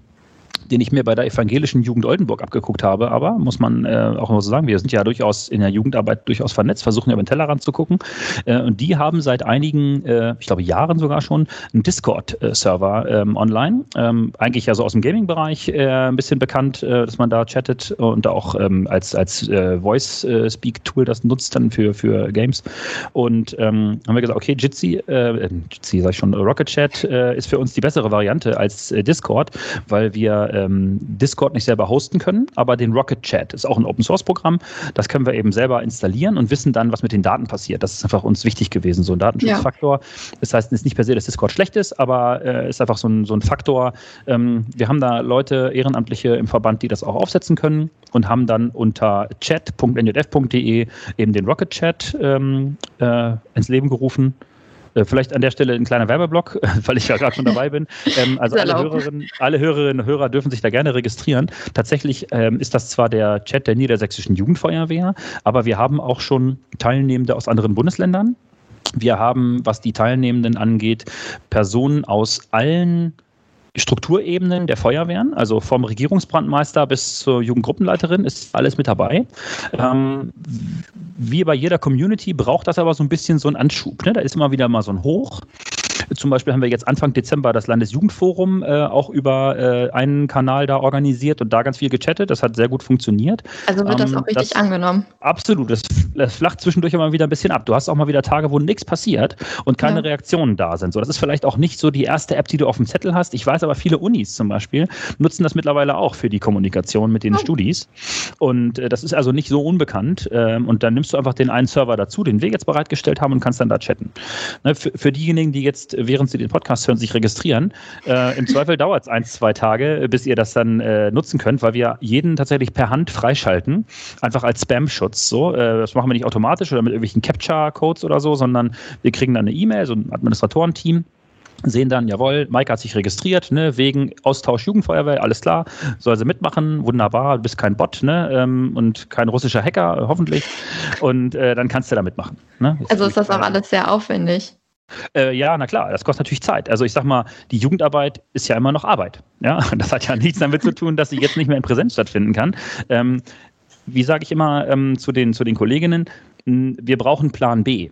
den ich mir bei der evangelischen Jugend Oldenburg abgeguckt habe. Aber muss man äh, auch mal so sagen, wir sind ja durchaus in der Jugendarbeit durchaus vernetzt, versuchen ja über den Tellerrand zu gucken. Äh, und die haben seit einigen, äh, ich glaube Jahren sogar schon, einen Discord-Server ähm, online. Ähm, eigentlich ja so aus dem Gaming-Bereich äh, ein bisschen bekannt, äh, dass man da chattet und auch ähm, als, als äh, Voice-Speak-Tool das nutzt dann für, für Games. Und ähm, haben wir gesagt, okay, Jitsi, Jitsi sag ich schon, Rocket Chat ist für uns die bessere Variante als Discord, weil wir ähm, Discord nicht selber hosten können, aber den Rocket Chat ist auch ein Open Source Programm. Das können wir eben selber installieren und wissen dann, was mit den Daten passiert. Das ist einfach uns wichtig gewesen, so ein Datenschutzfaktor. Ja. Das heißt, es ist nicht per se, dass Discord schlecht ist, aber es äh, ist einfach so ein, so ein Faktor. Ähm, wir haben da Leute, Ehrenamtliche im Verband, die das auch aufsetzen können und haben dann unter chat.njf.de eben den Rocket Chat ähm, äh, ins Leben gerufen. Äh, vielleicht an der Stelle ein kleiner Werbeblock, weil ich ja gerade schon dabei bin. Ähm, also alle Hörerinnen, alle Hörerinnen und Hörer dürfen sich da gerne registrieren. Tatsächlich ähm, ist das zwar der Chat der Niedersächsischen Jugendfeuerwehr, aber wir haben auch schon Teilnehmende aus anderen Bundesländern. Wir haben, was die Teilnehmenden angeht, Personen aus allen Strukturebenen der Feuerwehren, also vom Regierungsbrandmeister bis zur Jugendgruppenleiterin, ist alles mit dabei. Ähm, wie bei jeder Community braucht das aber so ein bisschen so einen Anschub. Ne? Da ist immer wieder mal so ein Hoch. Zum Beispiel haben wir jetzt Anfang Dezember das Landesjugendforum äh, auch über äh, einen Kanal da organisiert und da ganz viel gechattet. Das hat sehr gut funktioniert. Also wird das ähm, auch richtig das, angenommen? Absolut. Das, das, flacht zwischendurch immer wieder ein bisschen ab. Du hast auch mal wieder Tage, wo nichts passiert und keine ja. Reaktionen da sind. So, das ist vielleicht auch nicht so die erste App, die du auf dem Zettel hast. Ich weiß aber, viele Unis zum Beispiel nutzen das mittlerweile auch für die Kommunikation mit den oh. Studis. Und äh, das ist also nicht so unbekannt. Ähm, und dann nimmst du einfach den einen Server dazu, den wir jetzt bereitgestellt haben und kannst dann da chatten. Ne, für, für diejenigen, die jetzt während Sie den Podcast hören, sich registrieren. Äh, Im Zweifel dauert es ein, zwei Tage, bis ihr das dann äh, nutzen könnt, weil wir jeden tatsächlich per Hand freischalten, einfach als Spam-Schutz. So, äh, das machen wir nicht automatisch oder mit irgendwelchen Capture-Codes oder so, sondern wir kriegen dann eine E-Mail, so ein Administratorenteam sehen dann, jawohl, Maike hat sich registriert, ne, wegen Austausch Jugendfeuerwehr, alles klar, soll sie mitmachen, wunderbar, du bist kein Bot, ne, ähm, und kein russischer Hacker, hoffentlich, und äh, dann kannst du da mitmachen. Ne? Also ist das auch alles sehr aufwendig. Äh, ja, na klar, das kostet natürlich Zeit. Also ich sag mal, die Jugendarbeit ist ja immer noch Arbeit. Ja, das hat ja nichts damit zu tun, dass sie jetzt nicht mehr in Präsenz stattfinden kann. Ähm, wie sage ich immer ähm, zu, den, zu den Kolleginnen, wir brauchen Plan B.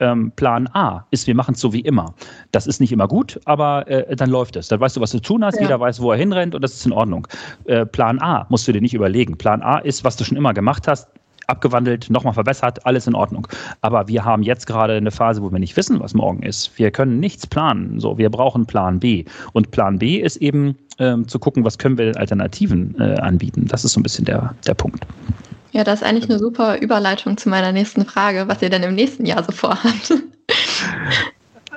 Ähm, Plan A ist, wir machen es so wie immer. Das ist nicht immer gut, aber äh, dann läuft es. Dann weißt du, was du tun hast, ja. jeder weiß, wo er hinrennt und das ist in Ordnung. Äh, Plan A musst du dir nicht überlegen. Plan A ist, was du schon immer gemacht hast, abgewandelt, nochmal verbessert, alles in Ordnung. Aber wir haben jetzt gerade eine Phase, wo wir nicht wissen, was morgen ist. Wir können nichts planen. So, wir brauchen Plan B. Und Plan B ist eben ähm, zu gucken, was können wir denn Alternativen äh, anbieten. Das ist so ein bisschen der, der Punkt. Ja, das ist eigentlich eine super Überleitung zu meiner nächsten Frage, was ihr denn im nächsten Jahr so vorhabt.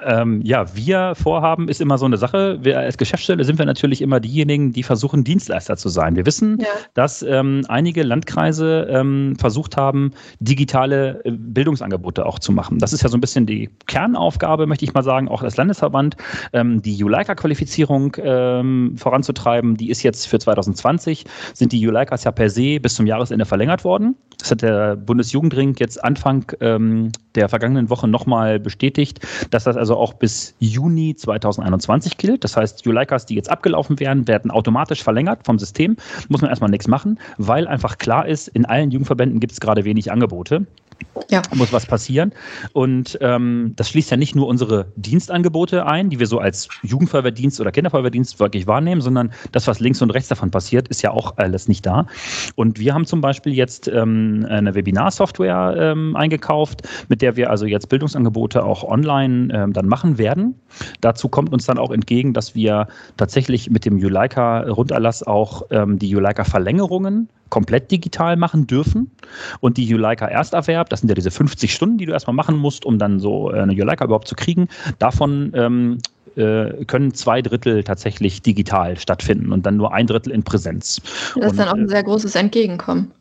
Ähm, ja, wir vorhaben ist immer so eine Sache. Wir als Geschäftsstelle sind wir natürlich immer diejenigen, die versuchen, Dienstleister zu sein. Wir wissen, ja. dass ähm, einige Landkreise ähm, versucht haben, digitale äh, Bildungsangebote auch zu machen. Das ist ja so ein bisschen die Kernaufgabe, möchte ich mal sagen, auch als Landesverband, ähm, die Juleika-Qualifizierung ähm, voranzutreiben. Die ist jetzt für 2020, sind die Juleikas ja per se bis zum Jahresende verlängert worden. Das hat der Bundesjugendring jetzt Anfang ähm, der vergangenen Woche nochmal bestätigt, dass das also auch bis Juni 2021 gilt. Das heißt, Juleikas, die jetzt abgelaufen werden, werden automatisch verlängert vom System. Muss man erstmal nichts machen, weil einfach klar ist, in allen Jugendverbänden gibt es gerade wenig Angebote. Ja. Muss was passieren. Und ähm, das schließt ja nicht nur unsere Dienstangebote ein, die wir so als Jugendfeuerwehrdienst oder Kinderfeuerwehrdienst wirklich wahrnehmen, sondern das, was links und rechts davon passiert, ist ja auch alles nicht da. Und wir haben zum Beispiel jetzt ähm, eine Webinarsoftware ähm, eingekauft, mit der wir also jetzt Bildungsangebote auch online ähm, dann machen werden. Dazu kommt uns dann auch entgegen, dass wir tatsächlich mit dem Juleika-Runderlass auch ähm, die Juleika-Verlängerungen komplett digital machen dürfen. Und die Juleika Ersterwerb, das sind ja diese 50 Stunden, die du erstmal machen musst, um dann so äh, eine Juleika überhaupt zu kriegen, davon ähm, äh, können zwei Drittel tatsächlich digital stattfinden und dann nur ein Drittel in Präsenz. Das ist dann auch ein sehr großes Entgegenkommen.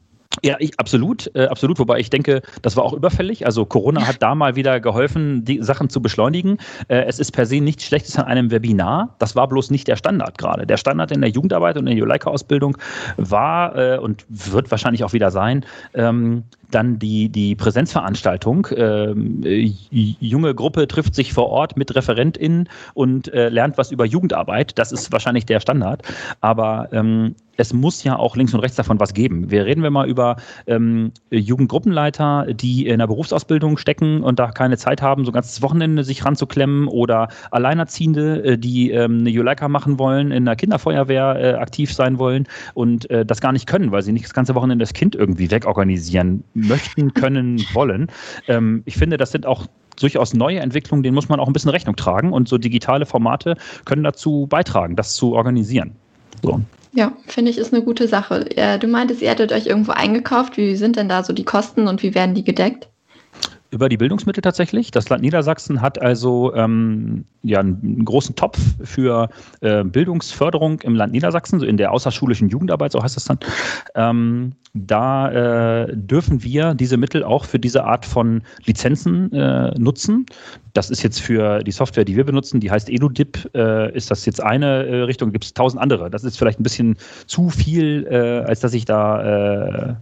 Ja, ich, absolut, äh, absolut. Wobei ich denke, das war auch überfällig. Also Corona hat da mal wieder geholfen, die Sachen zu beschleunigen. Äh, es ist per se nichts Schlechtes an einem Webinar. Das war bloß nicht der Standard gerade. Der Standard in der Jugendarbeit und in der Juleika-Ausbildung war äh, und wird wahrscheinlich auch wieder sein, ähm, dann die, die Präsenzveranstaltung. Ähm, junge Gruppe trifft sich vor Ort mit ReferentInnen und äh, lernt was über Jugendarbeit. Das ist wahrscheinlich der Standard. Aber ähm, es muss ja auch links und rechts davon was geben. Wir reden wir mal über ähm, Jugendgruppenleiter, die in der Berufsausbildung stecken und da keine Zeit haben, so ein ganzes Wochenende sich ranzuklemmen oder Alleinerziehende, äh, die ähm, eine Juleika machen wollen, in der Kinderfeuerwehr äh, aktiv sein wollen und äh, das gar nicht können, weil sie nicht das ganze Wochenende das Kind irgendwie wegorganisieren möchten, können, wollen. Ähm, ich finde, das sind auch durchaus neue Entwicklungen, denen muss man auch ein bisschen Rechnung tragen und so digitale Formate können dazu beitragen, das zu organisieren. So. Ja, finde ich, ist eine gute Sache. Du meintest, ihr hättet euch irgendwo eingekauft. Wie sind denn da so die Kosten und wie werden die gedeckt? Über die Bildungsmittel tatsächlich. Das Land Niedersachsen hat also ähm, ja, einen großen Topf für äh, Bildungsförderung im Land Niedersachsen, so in der außerschulischen Jugendarbeit, so heißt das dann. Ähm, da äh, dürfen wir diese Mittel auch für diese Art von Lizenzen äh, nutzen. Das ist jetzt für die Software, die wir benutzen, die heißt EduDip, äh, ist das jetzt eine äh, Richtung, gibt es tausend andere. Das ist vielleicht ein bisschen zu viel, äh, als dass ich da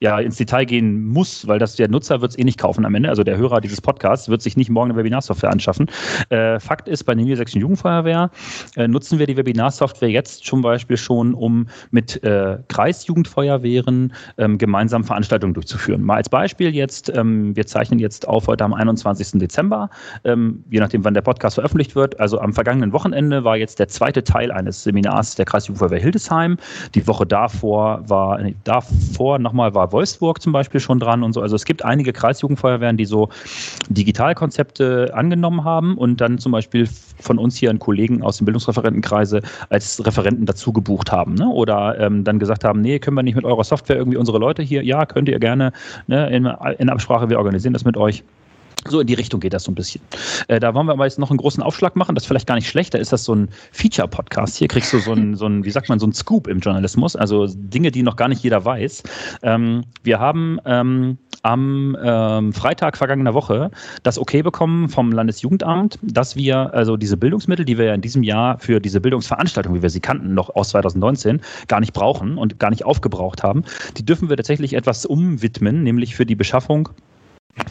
ja ins Detail gehen muss, weil das der Nutzer wird es eh nicht kaufen am Ende. Also der Hörer dieses Podcasts wird sich nicht morgen eine Webinarsoftware anschaffen. Äh, Fakt ist, bei der Niedersächsischen Jugendfeuerwehr äh, nutzen wir die Webinarsoftware jetzt zum Beispiel schon, um mit äh, Kreisjugendfeuerwehren ähm, gemeinsam Veranstaltungen durchzuführen. Mal als Beispiel jetzt, ähm, wir zeichnen jetzt auf heute am 21. Dezember, ähm, je nachdem, wann der Podcast veröffentlicht wird. Also am vergangenen Wochenende war jetzt der zweite Teil eines Seminars der Kreisjugendfeuerwehr Hildesheim. Die Woche davor war, nee, davor nochmal war Wolfsburg zum Beispiel schon dran und so. Also es gibt einige Kreisjugendfeuerwehren, die so Digitalkonzepte angenommen haben und dann zum Beispiel von uns hier einen Kollegen aus dem Bildungsreferentenkreise als Referenten dazu gebucht haben. Ne? Oder ähm, dann gesagt haben, nee, können wir nicht mit eurer Software irgendwie unsere Leute hier? Ja, könnt ihr gerne ne? in, in Absprache, wir organisieren das mit euch. So in die Richtung geht das so ein bisschen. Äh, da wollen wir aber jetzt noch einen großen Aufschlag machen. Das ist vielleicht gar nicht schlecht. Da ist das so ein Feature-Podcast. Hier kriegst du so ein, so ein, wie sagt man, so ein Scoop im Journalismus. Also Dinge, die noch gar nicht jeder weiß. Ähm, wir haben ähm, am ähm, Freitag vergangener Woche das Okay bekommen vom Landesjugendamt, dass wir also diese Bildungsmittel, die wir ja in diesem Jahr für diese Bildungsveranstaltung, wie wir sie kannten, noch aus 2019, gar nicht brauchen und gar nicht aufgebraucht haben, die dürfen wir tatsächlich etwas umwidmen, nämlich für die Beschaffung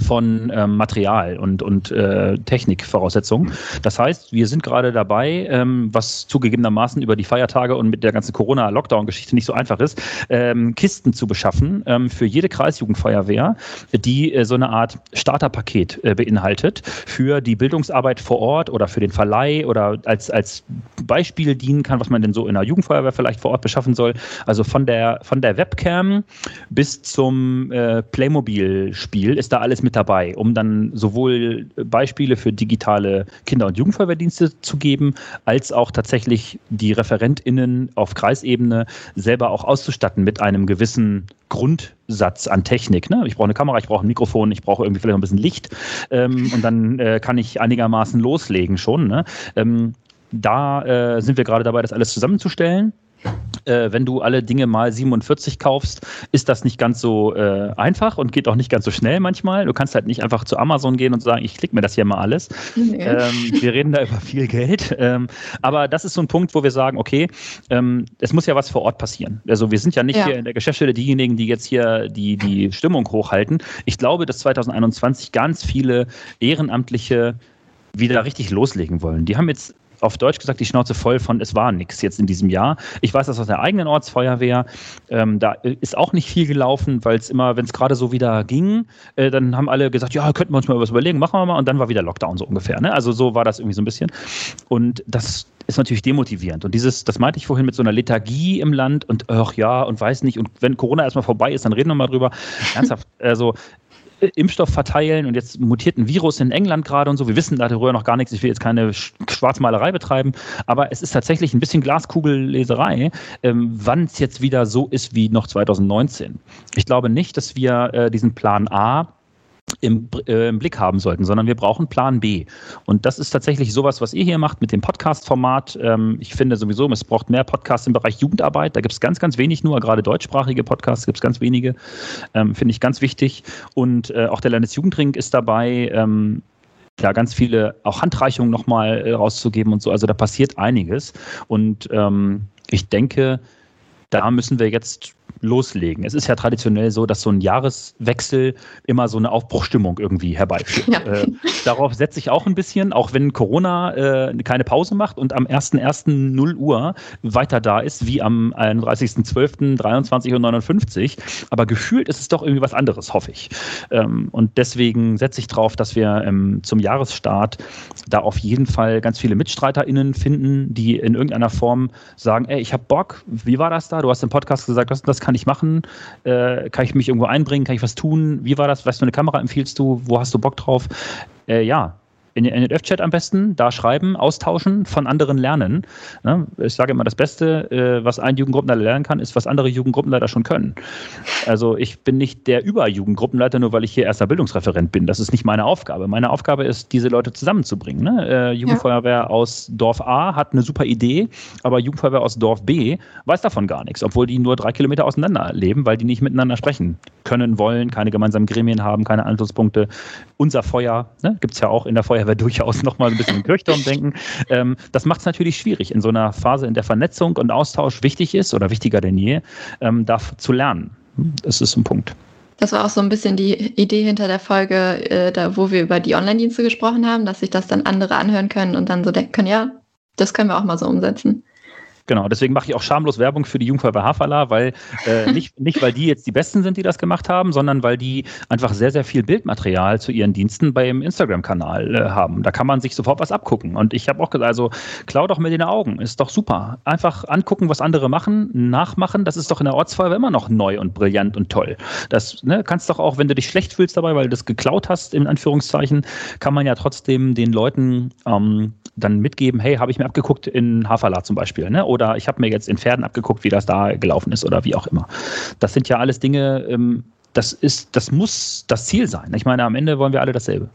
von ähm, Material und, und äh, Technikvoraussetzungen. Das heißt, wir sind gerade dabei, ähm, was zugegebenermaßen über die Feiertage und mit der ganzen Corona-Lockdown-Geschichte nicht so einfach ist, ähm, Kisten zu beschaffen ähm, für jede Kreisjugendfeuerwehr, die äh, so eine Art Starterpaket äh, beinhaltet für die Bildungsarbeit vor Ort oder für den Verleih oder als, als Beispiel dienen kann, was man denn so in einer Jugendfeuerwehr vielleicht vor Ort beschaffen soll. Also von der, von der Webcam bis zum äh, Playmobil-Spiel ist da alles alles mit dabei, um dann sowohl Beispiele für digitale Kinder- und Jugendfeuerwehrdienste zu geben, als auch tatsächlich die ReferentInnen auf Kreisebene selber auch auszustatten mit einem gewissen Grundsatz an Technik. Ne? Ich brauche eine Kamera, ich brauche ein Mikrofon, ich brauche irgendwie vielleicht ein bisschen Licht ähm, und dann äh, kann ich einigermaßen loslegen schon. Ne? Ähm, da äh, sind wir gerade dabei, das alles zusammenzustellen äh, wenn du alle Dinge mal 47 kaufst, ist das nicht ganz so äh, einfach und geht auch nicht ganz so schnell manchmal. Du kannst halt nicht einfach zu Amazon gehen und sagen, ich klicke mir das hier mal alles. Nee. Ähm, wir reden da über viel Geld. Ähm, aber das ist so ein Punkt, wo wir sagen, okay, ähm, es muss ja was vor Ort passieren. Also wir sind ja nicht ja. hier in der Geschäftsstelle diejenigen, die jetzt hier die, die Stimmung hochhalten. Ich glaube, dass 2021 ganz viele Ehrenamtliche wieder richtig loslegen wollen. Die haben jetzt auf Deutsch gesagt die Schnauze voll von, es war nichts jetzt in diesem Jahr. Ich weiß das aus der eigenen Ortsfeuerwehr. Ähm, da ist auch nicht viel gelaufen, weil es immer, wenn es gerade so wieder ging, äh, dann haben alle gesagt, ja, könnten wir uns mal was überlegen, machen wir mal. Und dann war wieder Lockdown so ungefähr. Ne? Also so war das irgendwie so ein bisschen. Und das ist natürlich demotivierend. Und dieses, das meinte ich vorhin mit so einer Lethargie im Land und ach ja, und weiß nicht, und wenn Corona erstmal vorbei ist, dann reden wir mal drüber. Ernsthaft, also Impfstoff verteilen und jetzt mutiert ein Virus in England gerade und so. Wir wissen darüber noch gar nichts. Ich will jetzt keine Schwarzmalerei betreiben, aber es ist tatsächlich ein bisschen Glaskugelleserei, ähm, wann es jetzt wieder so ist wie noch 2019. Ich glaube nicht, dass wir äh, diesen Plan A im, äh, im, Blick haben sollten, sondern wir brauchen Plan B. Und das ist tatsächlich sowas, was ihr hier macht mit dem Podcast-Format. Ähm, ich finde sowieso, es braucht mehr Podcasts im Bereich Jugendarbeit. Da gibt es ganz, ganz wenig nur, gerade deutschsprachige Podcasts gibt es ganz wenige. Ähm, finde ich ganz wichtig. Und äh, auch der Landesjugendring ist dabei. Ähm, ja, ganz viele auch Handreichungen nochmal äh, rauszugeben und so. Also da passiert einiges. Und ähm, ich denke, da müssen wir jetzt loslegen. Es ist ja traditionell so, dass so ein Jahreswechsel immer so eine Aufbruchstimmung irgendwie herbeiführt. Ja. Äh, darauf setze ich auch ein bisschen, auch wenn Corona äh, keine Pause macht und am 1.1. 0 Uhr weiter da ist, wie am 31.12. 23 Uhr 59. Aber gefühlt ist es doch irgendwie was anderes, hoffe ich. Ähm, und deswegen setze ich drauf, dass wir ähm, zum Jahresstart da auf jeden Fall ganz viele MitstreiterInnen finden, die in irgendeiner Form sagen, ey, ich habe Bock, wie war das da? Du hast im Podcast gesagt, das, das kann ich machen? Äh, kann ich mich irgendwo einbringen? Kann ich was tun? Wie war das? Was für eine Kamera empfiehlst du? Wo hast du Bock drauf? Äh, ja, in den NLF-Chat am besten, da schreiben, austauschen, von anderen lernen. Ne? Ich sage immer, das Beste, äh, was ein Jugendgruppenleiter lernen kann, ist, was andere Jugendgruppenleiter schon können. Also ich bin nicht der Überjugendgruppenleiter, nur weil ich hier erster Bildungsreferent bin. Das ist nicht meine Aufgabe. Meine Aufgabe ist, diese Leute zusammenzubringen. Ne? Äh, Jugendfeuerwehr aus Dorf A hat eine super Idee, aber Jugendfeuerwehr aus Dorf B weiß davon gar nichts, obwohl die nur drei Kilometer auseinander leben, weil die nicht miteinander sprechen können, wollen, keine gemeinsamen Gremien haben, keine Anschlusspunkte. Unser Feuer, ne? gibt es ja auch in der Feuerwehr wir durchaus noch mal ein bisschen im Kirchturm denken. Ähm, das macht es natürlich schwierig, in so einer Phase, in der Vernetzung und Austausch wichtig ist oder wichtiger denn je, ähm, da zu lernen. Das ist ein Punkt. Das war auch so ein bisschen die Idee hinter der Folge, äh, da, wo wir über die Online-Dienste gesprochen haben, dass sich das dann andere anhören können und dann so denken können, ja, das können wir auch mal so umsetzen. Genau, deswegen mache ich auch schamlos Werbung für die Jungfeuerwehr Hafala, weil äh, nicht, nicht, weil die jetzt die Besten sind, die das gemacht haben, sondern weil die einfach sehr, sehr viel Bildmaterial zu ihren Diensten beim Instagram-Kanal äh, haben. Da kann man sich sofort was abgucken. Und ich habe auch gesagt, also klau doch mit den Augen, ist doch super. Einfach angucken, was andere machen, nachmachen, das ist doch in der Ortsfeuerwehr immer noch neu und brillant und toll. Das ne, kannst doch auch, wenn du dich schlecht fühlst dabei, weil du das geklaut hast, in Anführungszeichen, kann man ja trotzdem den Leuten ähm, dann mitgeben, hey, habe ich mir abgeguckt in Hafala zum Beispiel, ne? Oder ich habe mir jetzt in Pferden abgeguckt, wie das da gelaufen ist oder wie auch immer. Das sind ja alles Dinge, ähm, das ist, das muss das Ziel sein. Ich meine, am Ende wollen wir alle dasselbe.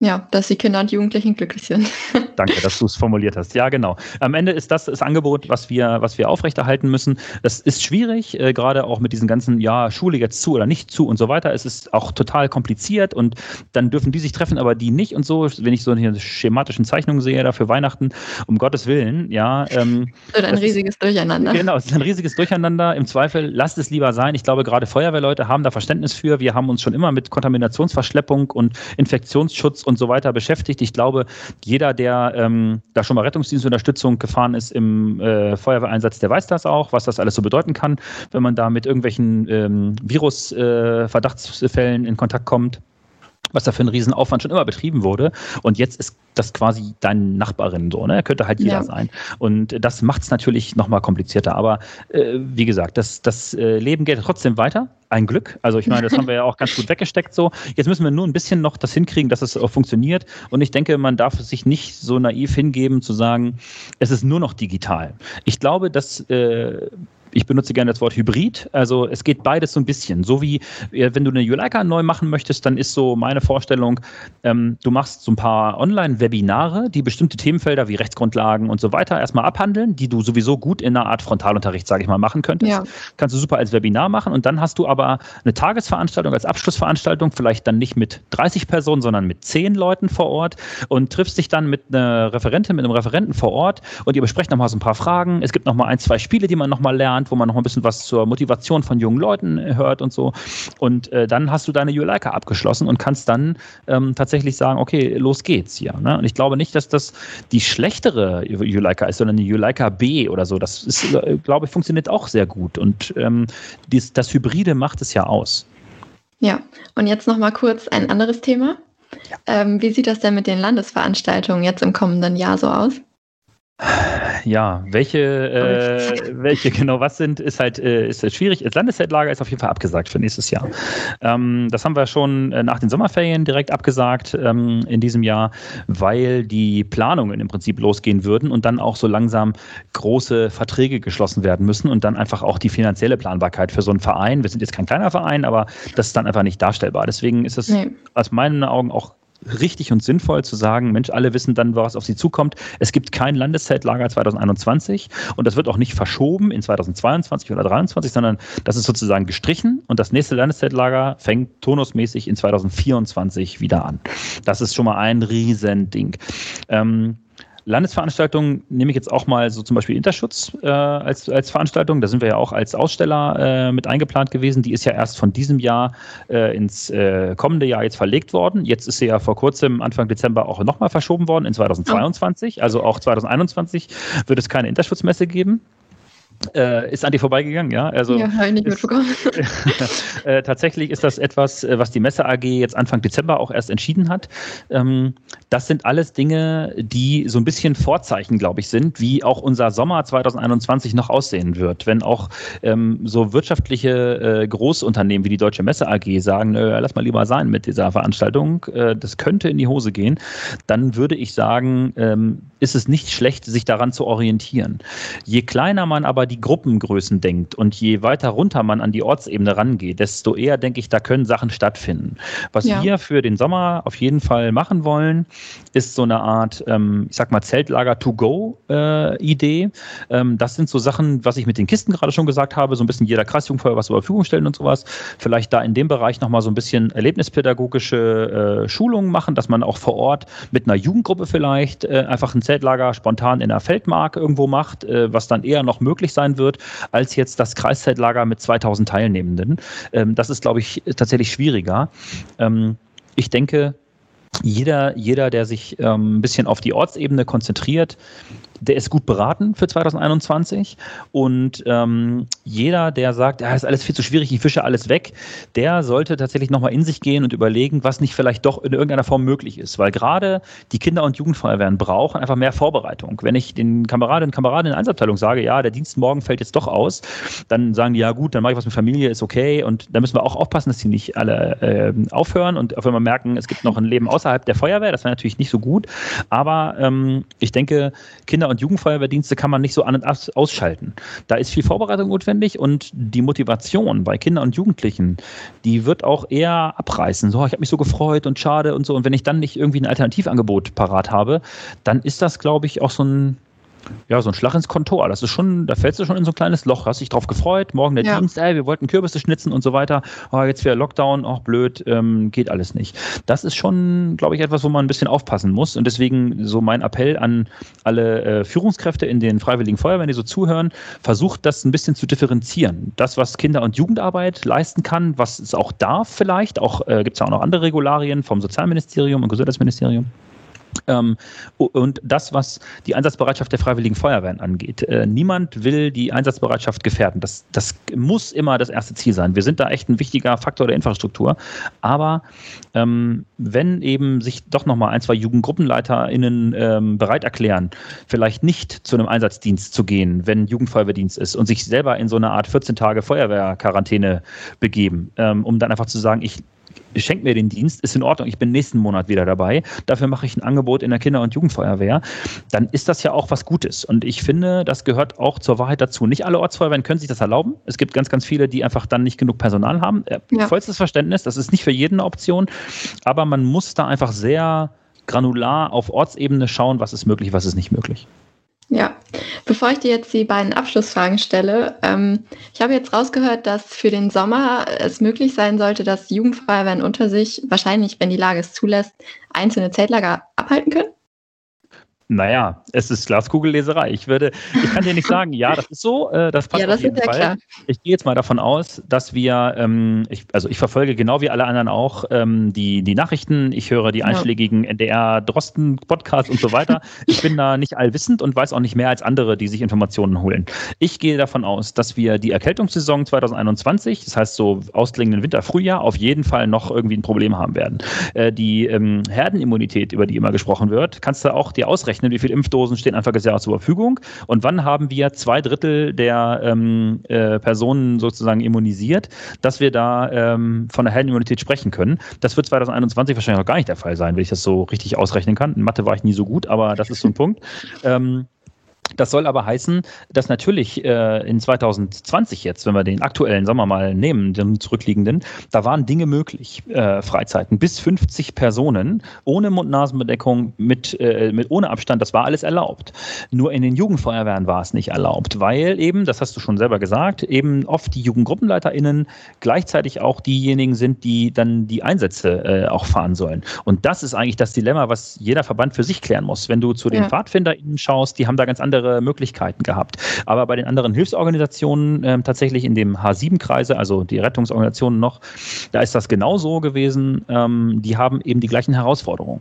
Ja, dass die Kinder und Jugendlichen glücklich sind. Danke, dass du es formuliert hast. Ja, genau. Am Ende ist das das Angebot, was wir, was wir aufrechterhalten müssen. Das ist schwierig, äh, gerade auch mit diesen ganzen, ja, Schule jetzt zu oder nicht zu und so weiter. Es ist auch total kompliziert und dann dürfen die sich treffen, aber die nicht und so. Wenn ich so eine schematischen Zeichnungen sehe, da für Weihnachten, um Gottes Willen, ja. Ähm, wird ein riesiges ist, Durcheinander. Genau, es ist ein riesiges Durcheinander. Im Zweifel, lasst es lieber sein. Ich glaube, gerade Feuerwehrleute haben da Verständnis für. Wir haben uns schon immer mit Kontaminationsverschleppung und Infektionsschutz und so weiter beschäftigt. Ich glaube, jeder, der ähm, da schon mal Rettungsdienstunterstützung gefahren ist im äh, Feuerwehreinsatz, der weiß das auch, was das alles so bedeuten kann, wenn man da mit irgendwelchen ähm, Virus-Verdachtsfällen äh, in Kontakt kommt was da für ein Riesenaufwand schon immer betrieben wurde. Und jetzt ist das quasi deine Nachbarin so, ne? Könnte halt jeder ja. sein. Und das macht es natürlich nochmal komplizierter. Aber äh, wie gesagt, das, das äh, Leben geht trotzdem weiter. Ein Glück. Also ich meine, das haben wir ja auch ganz gut weggesteckt so. Jetzt müssen wir nur ein bisschen noch das hinkriegen, dass es auch funktioniert. Und ich denke, man darf sich nicht so naiv hingeben zu sagen, es ist nur noch digital. Ich glaube, dass äh, ich benutze gerne das Wort Hybrid. Also es geht beides so ein bisschen. So wie wenn du eine Juleika neu machen möchtest, dann ist so meine Vorstellung, ähm, du machst so ein paar Online-Webinare, die bestimmte Themenfelder wie Rechtsgrundlagen und so weiter erstmal abhandeln, die du sowieso gut in einer Art Frontalunterricht, sage ich mal, machen könntest. Ja. Kannst du super als Webinar machen und dann hast du aber eine Tagesveranstaltung als Abschlussveranstaltung, vielleicht dann nicht mit 30 Personen, sondern mit 10 Leuten vor Ort und triffst dich dann mit einer Referentin, mit einem Referenten vor Ort und ihr besprecht nochmal so ein paar Fragen. Es gibt nochmal ein, zwei Spiele, die man nochmal lernt Land, wo man noch ein bisschen was zur Motivation von jungen Leuten äh, hört und so. Und äh, dann hast du deine Juleika abgeschlossen und kannst dann ähm, tatsächlich sagen, okay, los geht's hier. Ne? Und ich glaube nicht, dass das die schlechtere Juleika ist, sondern die Juleika B oder so. Das ist, äh, glaube ich, funktioniert auch sehr gut. Und ähm, dies, das Hybride macht es ja aus. Ja, und jetzt noch mal kurz ein anderes Thema. Ja. Ähm, wie sieht das denn mit den Landesveranstaltungen jetzt im kommenden Jahr so aus? Ja, welche, äh, welche genau was sind, ist halt, äh, ist halt schwierig. Das Landeszeltlager ist auf jeden Fall abgesagt für nächstes Jahr. Ähm, das haben wir schon äh, nach den Sommerferien direkt abgesagt ähm, in diesem Jahr, weil die Planungen im Prinzip losgehen würden und dann auch so langsam große Verträge geschlossen werden müssen und dann einfach auch die finanzielle Planbarkeit für so einen Verein. Wir sind jetzt kein kleiner Verein, aber das ist dann einfach nicht darstellbar. Deswegen ist es nee. aus meinen Augen auch richtig und sinnvoll zu sagen, Mensch, alle wissen dann, was auf sie zukommt. Es gibt kein Landeszeltlager 2021 und das wird auch nicht verschoben in 2022 oder 2023, sondern das ist sozusagen gestrichen und das nächste Landeszeltlager fängt tonusmäßig in 2024 wieder an. Das ist schon mal ein Riesending. Ähm, Landesveranstaltungen nehme ich jetzt auch mal so zum Beispiel Interschutz äh, als, als Veranstaltung. Da sind wir ja auch als Aussteller äh, mit eingeplant gewesen. Die ist ja erst von diesem Jahr äh, ins äh, kommende Jahr jetzt verlegt worden. Jetzt ist sie ja vor kurzem, Anfang Dezember, auch nochmal verschoben worden in 2022. Also auch 2021 wird es keine Interschutzmesse geben. Äh, ist an dir vorbeigegangen, ja? Also ja, habe ich nicht mitbekommen. äh, tatsächlich ist das etwas, äh, was die Messe AG jetzt Anfang Dezember auch erst entschieden hat. Ähm, das sind alles Dinge, die so ein bisschen Vorzeichen, glaube ich, sind, wie auch unser Sommer 2021 noch aussehen wird. Wenn auch ähm, so wirtschaftliche äh, Großunternehmen wie die Deutsche Messe AG sagen, lass mal lieber sein mit dieser Veranstaltung, äh, das könnte in die Hose gehen, dann würde ich sagen, ähm, ist es nicht schlecht, sich daran zu orientieren. Je kleiner man aber die Gruppengrößen denkt und je weiter runter man an die Ortsebene rangeht, desto eher denke ich, da können Sachen stattfinden. Was ja. wir für den Sommer auf jeden Fall machen wollen, ist so eine Art, ähm, ich sag mal, Zeltlager-to-go-Idee. Äh, ähm, das sind so Sachen, was ich mit den Kisten gerade schon gesagt habe, so ein bisschen jeder Kreisjugendfeuer was zur Verfügung stellen und sowas. Vielleicht da in dem Bereich nochmal so ein bisschen erlebnispädagogische äh, Schulungen machen, dass man auch vor Ort mit einer Jugendgruppe vielleicht äh, einfach ein Zelt Zeltlager spontan in der Feldmark irgendwo macht, äh, was dann eher noch möglich sein wird, als jetzt das Kreiszeltlager mit 2000 Teilnehmenden. Ähm, das ist, glaube ich, tatsächlich schwieriger. Ähm, ich denke, jeder, jeder, der sich ähm, ein bisschen auf die Ortsebene konzentriert, der ist gut beraten für 2021 und ähm, jeder, der sagt, ja, ist alles viel zu schwierig, ich fische alles weg, der sollte tatsächlich nochmal in sich gehen und überlegen, was nicht vielleicht doch in irgendeiner Form möglich ist, weil gerade die Kinder- und Jugendfeuerwehren brauchen einfach mehr Vorbereitung. Wenn ich den Kameradinnen und Kameraden in der Einsatzabteilung sage, ja, der Dienst morgen fällt jetzt doch aus, dann sagen die, ja gut, dann mache ich was mit Familie, ist okay. Und da müssen wir auch aufpassen, dass die nicht alle äh, aufhören und auf einmal merken, es gibt noch ein Leben außerhalb der Feuerwehr, das wäre natürlich nicht so gut, aber ähm, ich denke, Kinder- und und Jugendfeuerwehrdienste kann man nicht so an und ausschalten. Da ist viel Vorbereitung notwendig und die Motivation bei Kindern und Jugendlichen, die wird auch eher abreißen. So, ich habe mich so gefreut und schade und so. Und wenn ich dann nicht irgendwie ein Alternativangebot parat habe, dann ist das, glaube ich, auch so ein ja, so ein Schlag ins Kontor. Das ist schon, da fällst du schon in so ein kleines Loch. Hast dich drauf gefreut, morgen der ja. Dienst, ey, wir wollten Kürbisse schnitzen und so weiter. Oh, jetzt wieder Lockdown, auch blöd, ähm, geht alles nicht. Das ist schon, glaube ich, etwas, wo man ein bisschen aufpassen muss. Und deswegen so mein Appell an alle äh, Führungskräfte in den Freiwilligen Feuerwehren, die so zuhören, versucht das ein bisschen zu differenzieren. Das, was Kinder- und Jugendarbeit leisten kann, was es auch darf vielleicht, auch äh, gibt es ja auch noch andere Regularien vom Sozialministerium und Gesundheitsministerium. Ähm, und das, was die Einsatzbereitschaft der Freiwilligen Feuerwehren angeht. Äh, niemand will die Einsatzbereitschaft gefährden. Das, das muss immer das erste Ziel sein. Wir sind da echt ein wichtiger Faktor der Infrastruktur. Aber ähm, wenn eben sich doch nochmal ein, zwei JugendgruppenleiterInnen ähm, bereit erklären, vielleicht nicht zu einem Einsatzdienst zu gehen, wenn Jugendfeuerwehrdienst ist und sich selber in so eine Art 14 Tage Feuerwehrquarantäne begeben, ähm, um dann einfach zu sagen, ich schenkt mir den Dienst, ist in Ordnung, ich bin nächsten Monat wieder dabei, dafür mache ich ein Angebot in der Kinder- und Jugendfeuerwehr, dann ist das ja auch was Gutes. Und ich finde, das gehört auch zur Wahrheit dazu. Nicht alle Ortsfeuerwehren können sich das erlauben. Es gibt ganz, ganz viele, die einfach dann nicht genug Personal haben. Äh, ja. Vollstes Verständnis, das ist nicht für jeden eine Option, aber man muss da einfach sehr granular auf Ortsebene schauen, was ist möglich, was ist nicht möglich. Ja, bevor ich dir jetzt die beiden Abschlussfragen stelle, ähm, ich habe jetzt rausgehört, dass für den Sommer es möglich sein sollte, dass Jugendfeuerwehren unter sich, wahrscheinlich, wenn die Lage es zulässt, einzelne Zeltlager abhalten können. Naja, es ist Glaskugelleserei. Ich würde, ich kann dir nicht sagen, ja, das ist so, äh, das passt ja, das auf jeden Fall. Klar. Ich gehe jetzt mal davon aus, dass wir, ähm, ich, also ich verfolge genau wie alle anderen auch ähm, die, die Nachrichten, ich höre die einschlägigen NDR, Drosten, Podcasts und so weiter. ich bin da nicht allwissend und weiß auch nicht mehr als andere, die sich Informationen holen. Ich gehe davon aus, dass wir die Erkältungssaison 2021, das heißt so ausklingenden Winter, Frühjahr, auf jeden Fall noch irgendwie ein Problem haben werden. Äh, die ähm, Herdenimmunität, über die immer gesprochen wird, kannst du auch dir ausrechnen ausrechnen, wie viele Impfdosen stehen Anfang des Jahres zur Verfügung und wann haben wir zwei Drittel der ähm, äh, Personen sozusagen immunisiert, dass wir da ähm, von der Herdenimmunität sprechen können. Das wird 2021 wahrscheinlich noch gar nicht der Fall sein, wenn ich das so richtig ausrechnen kann. In Mathe war ich nie so gut, aber das ist so ein Punkt. Ähm, das soll aber heißen, dass natürlich äh, in 2020 jetzt, wenn wir den aktuellen Sommer mal nehmen, den zurückliegenden, da waren Dinge möglich, äh, Freizeiten bis 50 Personen ohne Mund-Nasen-Bedeckung, mit, äh, mit ohne Abstand, das war alles erlaubt. Nur in den Jugendfeuerwehren war es nicht erlaubt, weil eben, das hast du schon selber gesagt, eben oft die JugendgruppenleiterInnen gleichzeitig auch diejenigen sind, die dann die Einsätze äh, auch fahren sollen. Und das ist eigentlich das Dilemma, was jeder Verband für sich klären muss. Wenn du zu den ja. PfadfinderInnen schaust, die haben da ganz andere andere Möglichkeiten gehabt. Aber bei den anderen Hilfsorganisationen, äh, tatsächlich in dem H7-Kreise, also die Rettungsorganisationen noch, da ist das genauso gewesen. Ähm, die haben eben die gleichen Herausforderungen.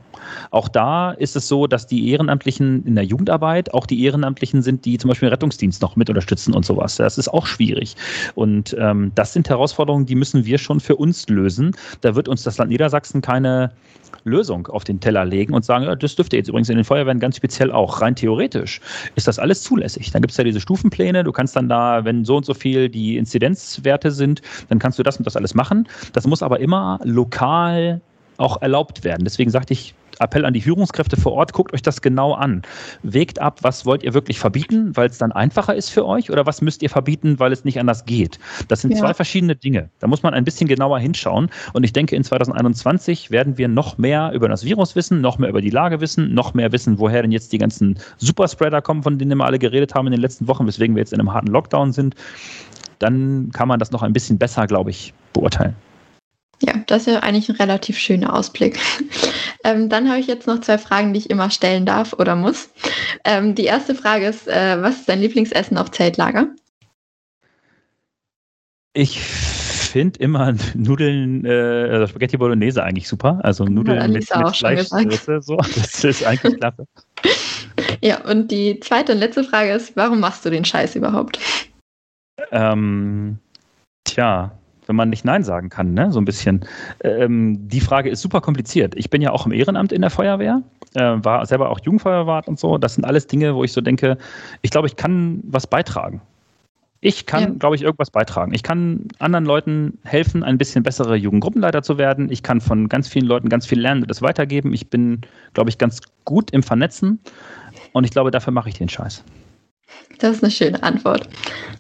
Auch da ist es so, dass die Ehrenamtlichen in der Jugendarbeit auch die Ehrenamtlichen sind, die zum Beispiel den Rettungsdienst noch mit unterstützen und sowas. Das ist auch schwierig. Und ähm, das sind Herausforderungen, die müssen wir schon für uns lösen. Da wird uns das Land Niedersachsen keine Lösung auf den Teller legen und sagen, ja, das dürfte jetzt übrigens in den Feuerwehren ganz speziell auch. Rein theoretisch ist das alles zulässig. Dann gibt es ja diese Stufenpläne. Du kannst dann da, wenn so und so viel die Inzidenzwerte sind, dann kannst du das und das alles machen. Das muss aber immer lokal auch erlaubt werden. Deswegen sagte ich, Appell an die Führungskräfte vor Ort, guckt euch das genau an. Wägt ab, was wollt ihr wirklich verbieten, weil es dann einfacher ist für euch oder was müsst ihr verbieten, weil es nicht anders geht. Das sind ja. zwei verschiedene Dinge. Da muss man ein bisschen genauer hinschauen. Und ich denke, in 2021 werden wir noch mehr über das Virus wissen, noch mehr über die Lage wissen, noch mehr wissen, woher denn jetzt die ganzen Superspreader kommen, von denen wir alle geredet haben in den letzten Wochen, weswegen wir jetzt in einem harten Lockdown sind. Dann kann man das noch ein bisschen besser, glaube ich, beurteilen. Ja, das ist ja eigentlich ein relativ schöner Ausblick. ähm, dann habe ich jetzt noch zwei Fragen, die ich immer stellen darf oder muss. Ähm, die erste Frage ist, äh, was ist dein Lieblingsessen auf Zeltlager? Ich finde immer Nudeln, äh, also Spaghetti Bolognese eigentlich super. Also Nudeln ja, mit, mit Fleischsoße, so. Das ist eigentlich klasse. ja, und die zweite und letzte Frage ist, warum machst du den Scheiß überhaupt? Ähm, tja, wenn man nicht Nein sagen kann, ne? so ein bisschen. Ähm, die Frage ist super kompliziert. Ich bin ja auch im Ehrenamt in der Feuerwehr, äh, war selber auch Jugendfeuerwart und so. Das sind alles Dinge, wo ich so denke, ich glaube, ich kann was beitragen. Ich kann, ja. glaube ich, irgendwas beitragen. Ich kann anderen Leuten helfen, ein bisschen bessere Jugendgruppenleiter zu werden. Ich kann von ganz vielen Leuten ganz viel lernen und das weitergeben. Ich bin, glaube ich, ganz gut im Vernetzen und ich glaube, dafür mache ich den Scheiß. Das ist eine schöne Antwort.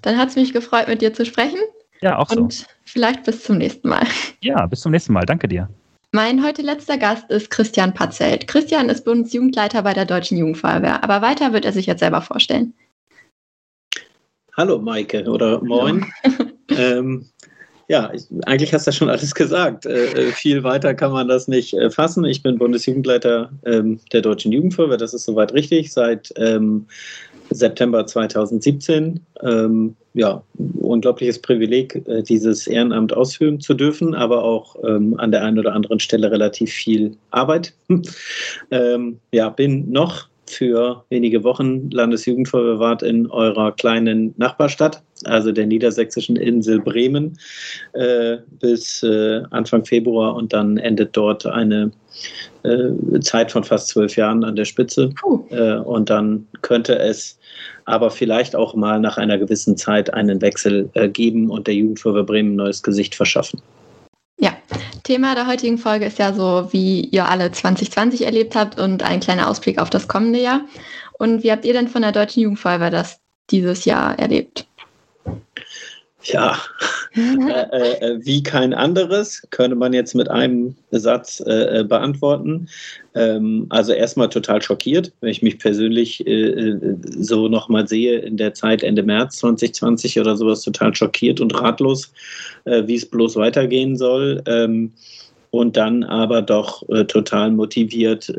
Dann hat es mich gefreut, mit dir zu sprechen. Ja, auch Und so. vielleicht bis zum nächsten Mal. Ja, bis zum nächsten Mal. Danke dir. Mein heute letzter Gast ist Christian Patzelt. Christian ist Bundesjugendleiter bei der Deutschen Jugendfeuerwehr, aber weiter wird er sich jetzt selber vorstellen. Hallo Maike oder moin. ähm, ja, ich, eigentlich hast du ja schon alles gesagt. Äh, äh, viel weiter kann man das nicht äh, fassen. Ich bin Bundesjugendleiter ähm, der Deutschen Jugendfeuerwehr, das ist soweit richtig, seit ähm, September 2017. Ähm, ja, unglaubliches Privileg, äh, dieses Ehrenamt ausführen zu dürfen, aber auch ähm, an der einen oder anderen Stelle relativ viel Arbeit. ähm, ja, bin noch für wenige Wochen Landesjugendfeuerwehrt in eurer kleinen Nachbarstadt, also der niedersächsischen Insel Bremen, äh, bis äh, Anfang Februar und dann endet dort eine äh, Zeit von fast zwölf Jahren an der Spitze. Äh, und dann könnte es aber vielleicht auch mal nach einer gewissen Zeit einen Wechsel äh, geben und der Jugendfeuerwehr Bremen ein neues Gesicht verschaffen. Ja, Thema der heutigen Folge ist ja so, wie ihr alle 2020 erlebt habt und ein kleiner Ausblick auf das kommende Jahr. Und wie habt ihr denn von der Deutschen Jugendfeuerwehr das dieses Jahr erlebt? Ja, äh, äh, äh, wie kein anderes, könnte man jetzt mit einem Satz äh, äh beantworten. Ähm, also erstmal total schockiert, wenn ich mich persönlich äh, so nochmal sehe in der Zeit Ende März 2020 oder sowas, total schockiert und ratlos, wie es bloß weitergehen soll. Ähm, und dann aber doch total motiviert,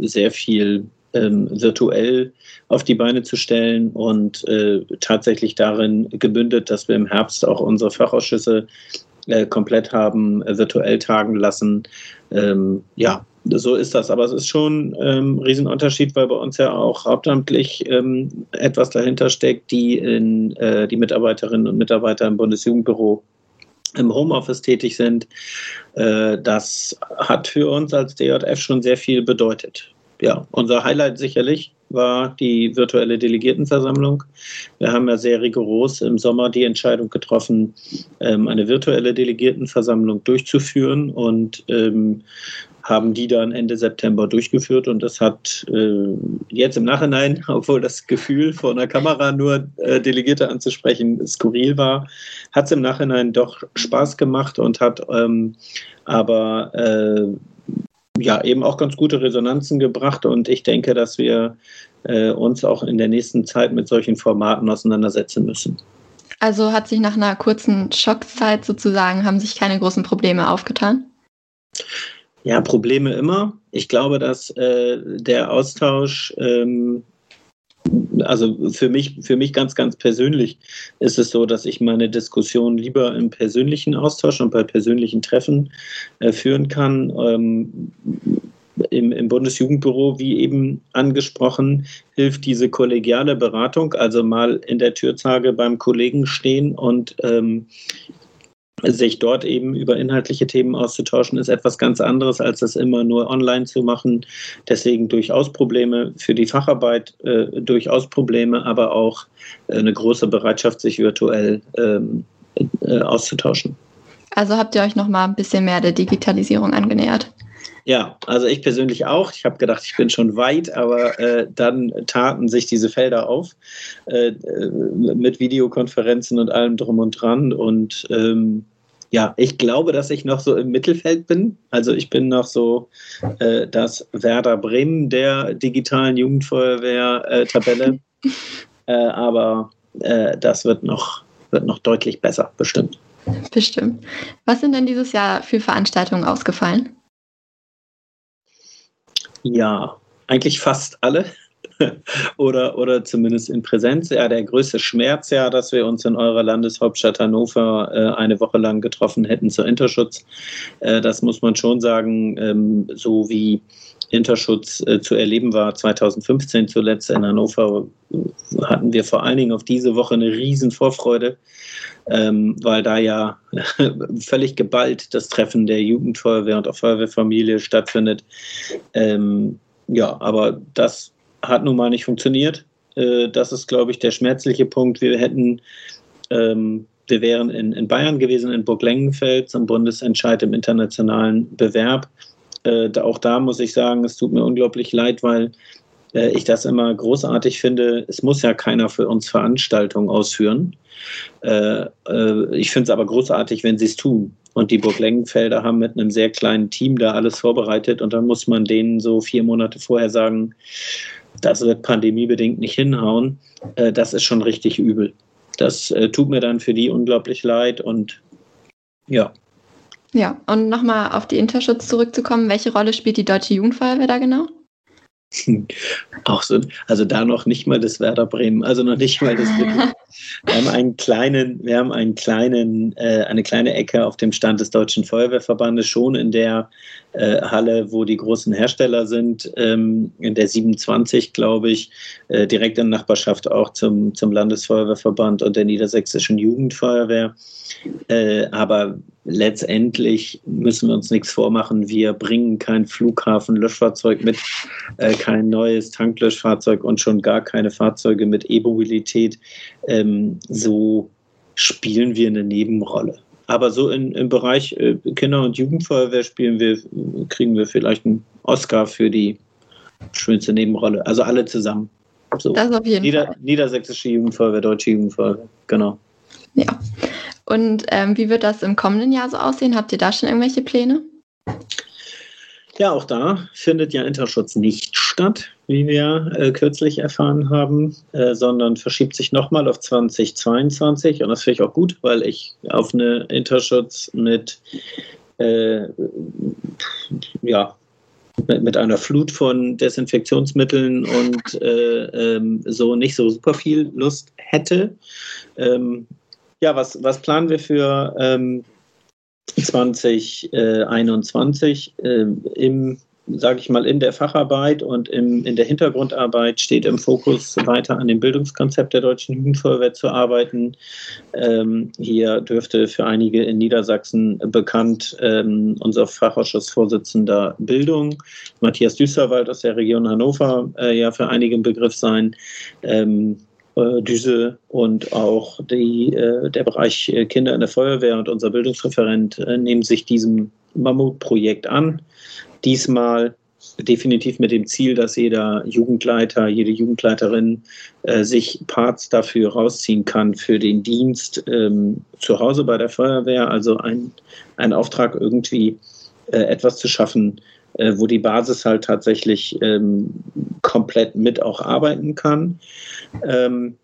sehr viel ähm, virtuell auf die Beine zu stellen und äh, tatsächlich darin gebündet, dass wir im Herbst auch unsere Fachausschüsse äh, komplett haben äh, virtuell tagen lassen. Ähm, ja, so ist das. Aber es ist schon ähm, ein Riesenunterschied, weil bei uns ja auch hauptamtlich ähm, etwas dahinter steckt, die in, äh, die Mitarbeiterinnen und Mitarbeiter im Bundesjugendbüro im Homeoffice tätig sind. Äh, das hat für uns als DJF schon sehr viel bedeutet ja, unser Highlight sicherlich war die virtuelle Delegiertenversammlung. Wir haben ja sehr rigoros im Sommer die Entscheidung getroffen, ähm, eine virtuelle Delegiertenversammlung durchzuführen und ähm, haben die dann Ende September durchgeführt und das hat äh, jetzt im Nachhinein, obwohl das Gefühl vor einer Kamera nur äh, Delegierte anzusprechen skurril war, hat es im Nachhinein doch Spaß gemacht und hat ähm, aber äh, ja eben auch ganz gute Resonanzen gebracht und ich denke, dass wir äh, uns auch in der nächsten Zeit mit solchen Formaten auseinandersetzen müssen. Also hat sich nach einer kurzen Schockzeit sozusagen, haben sich keine großen Probleme aufgetan? Ja, Probleme immer. Ich glaube, dass äh, der Austausch, ähm, also für mich, für mich ganz, ganz persönlich ist es so, dass ich meine Diskussion lieber im persönlichen Austausch und bei persönlichen Treffen äh, führen kann. Ähm, im, im, Bundesjugendbüro, wie eben angesprochen, hilft diese kollegiale Beratung, also mal in der Türzage beim Kollegen stehen und ähm, sich dort eben über inhaltliche Themen auszutauschen, ist etwas ganz anderes, als das immer nur online zu machen. Deswegen durchaus Probleme für die Facharbeit, äh, durchaus Probleme, aber auch äh, eine große Bereitschaft, sich virtuell ähm, äh, auszutauschen. Also habt ihr euch noch mal ein bisschen mehr der Digitalisierung angenähert? Ja, also ich persönlich auch. Ich habe gedacht, ich bin schon weit, aber äh, dann taten sich diese Felder auf äh, äh, mit Videokonferenzen und allem drum und dran. Und ähm, ja, ich glaube, dass ich noch so im Mittelfeld bin. Also ich bin noch so äh, das Werder Bremen der digitalen Jugendfeuerwehr-Tabelle. Äh, aber äh, das wird noch, wird noch deutlich besser, bestimmt. Bestimmt. Was sind denn dieses Jahr für Veranstaltungen ausgefallen? Ja, eigentlich fast alle. oder, oder zumindest in Präsenz. Ja, der größte Schmerz ja, dass wir uns in eurer Landeshauptstadt Hannover äh, eine Woche lang getroffen hätten zur Interschutz. Äh, das muss man schon sagen, ähm, so wie Interschutz äh, zu erleben war 2015 zuletzt in Hannover, hatten wir vor allen Dingen auf diese Woche eine riesen Vorfreude, ähm, weil da ja völlig geballt das Treffen der Jugendfeuerwehr und auch Feuerwehrfamilie stattfindet. Ähm, ja, aber das hat nun mal nicht funktioniert. Äh, das ist, glaube ich, der schmerzliche Punkt. Wir hätten, ähm, wir wären in, in Bayern gewesen, in Burg Lengenfeld zum Bundesentscheid im internationalen Bewerb. Äh, auch da muss ich sagen, es tut mir unglaublich leid, weil äh, ich das immer großartig finde. Es muss ja keiner für uns Veranstaltungen ausführen. Äh, äh, ich finde es aber großartig, wenn sie es tun. Und die Burg Lengenfelder haben mit einem sehr kleinen Team da alles vorbereitet und dann muss man denen so vier Monate vorher sagen, das wird pandemiebedingt nicht hinhauen. Äh, das ist schon richtig übel. Das äh, tut mir dann für die unglaublich leid und ja. Ja, und nochmal auf die Interschutz zurückzukommen, welche Rolle spielt die Deutsche Jugendfeuerwehr da genau? Auch so, also da noch nicht mal das Werder Bremen, also noch nicht mal das. wir haben einen kleinen, wir haben einen kleinen, äh, eine kleine Ecke auf dem Stand des Deutschen Feuerwehrverbandes schon in der äh, Halle, wo die großen Hersteller sind, ähm, in der 27, glaube ich, äh, direkt in Nachbarschaft auch zum, zum Landesfeuerwehrverband und der Niedersächsischen Jugendfeuerwehr. Äh, aber letztendlich müssen wir uns nichts vormachen. Wir bringen kein Flughafenlöschfahrzeug mit, äh, kein neues Tanklöschfahrzeug und schon gar keine Fahrzeuge mit E-Mobilität. Ähm, so spielen wir eine Nebenrolle. Aber so in, im Bereich äh, Kinder- und Jugendfeuerwehr spielen wir, kriegen wir vielleicht einen Oscar für die schönste Nebenrolle. Also alle zusammen. So. Das auf jeden Nieder Fall. Niedersächsische Jugendfeuerwehr, Deutsche Jugendfeuerwehr, genau. Ja. Und ähm, wie wird das im kommenden Jahr so aussehen? Habt ihr da schon irgendwelche Pläne? Ja, auch da findet ja Interschutz nicht statt, wie wir äh, kürzlich erfahren haben, äh, sondern verschiebt sich nochmal auf 2022. Und das finde ich auch gut, weil ich auf eine Interschutz mit, äh, ja, mit, mit, einer Flut von Desinfektionsmitteln und äh, ähm, so nicht so super viel Lust hätte. Ähm, ja, was, was planen wir für ähm, 2021 äh, im sage ich mal, in der Facharbeit und im, in der Hintergrundarbeit steht im Fokus, weiter an dem Bildungskonzept der Deutschen Jugendfeuerwehr zu arbeiten. Ähm, hier dürfte für einige in Niedersachsen bekannt ähm, unser Fachausschussvorsitzender Bildung, Matthias Düsterwald aus der Region Hannover, äh, ja für einige ein Begriff sein. Ähm, äh, Düse und auch die, äh, der Bereich äh, Kinder in der Feuerwehr und unser Bildungsreferent nehmen sich diesem Mammutprojekt an. Diesmal definitiv mit dem Ziel, dass jeder Jugendleiter, jede Jugendleiterin äh, sich Parts dafür rausziehen kann für den Dienst ähm, zu Hause bei der Feuerwehr. Also ein, Auftrag irgendwie äh, etwas zu schaffen, äh, wo die Basis halt tatsächlich ähm, komplett mit auch arbeiten kann. Ähm,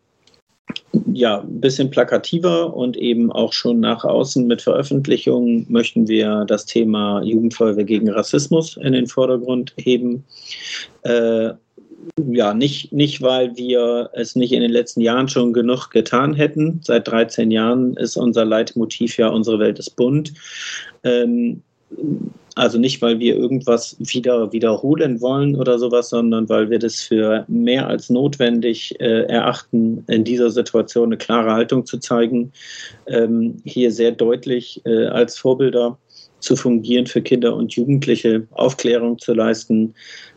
ja, ein bisschen plakativer und eben auch schon nach außen mit Veröffentlichungen möchten wir das Thema Jugendfeuerwehr gegen Rassismus in den Vordergrund heben. Äh, ja, nicht, nicht, weil wir es nicht in den letzten Jahren schon genug getan hätten. Seit 13 Jahren ist unser Leitmotiv ja, unsere Welt ist bunt. Ähm, also nicht, weil wir irgendwas wieder wiederholen wollen oder sowas, sondern weil wir das für mehr als notwendig äh, erachten, in dieser Situation eine klare Haltung zu zeigen, ähm, hier sehr deutlich äh, als Vorbilder zu fungieren für Kinder und Jugendliche, Aufklärung zu leisten,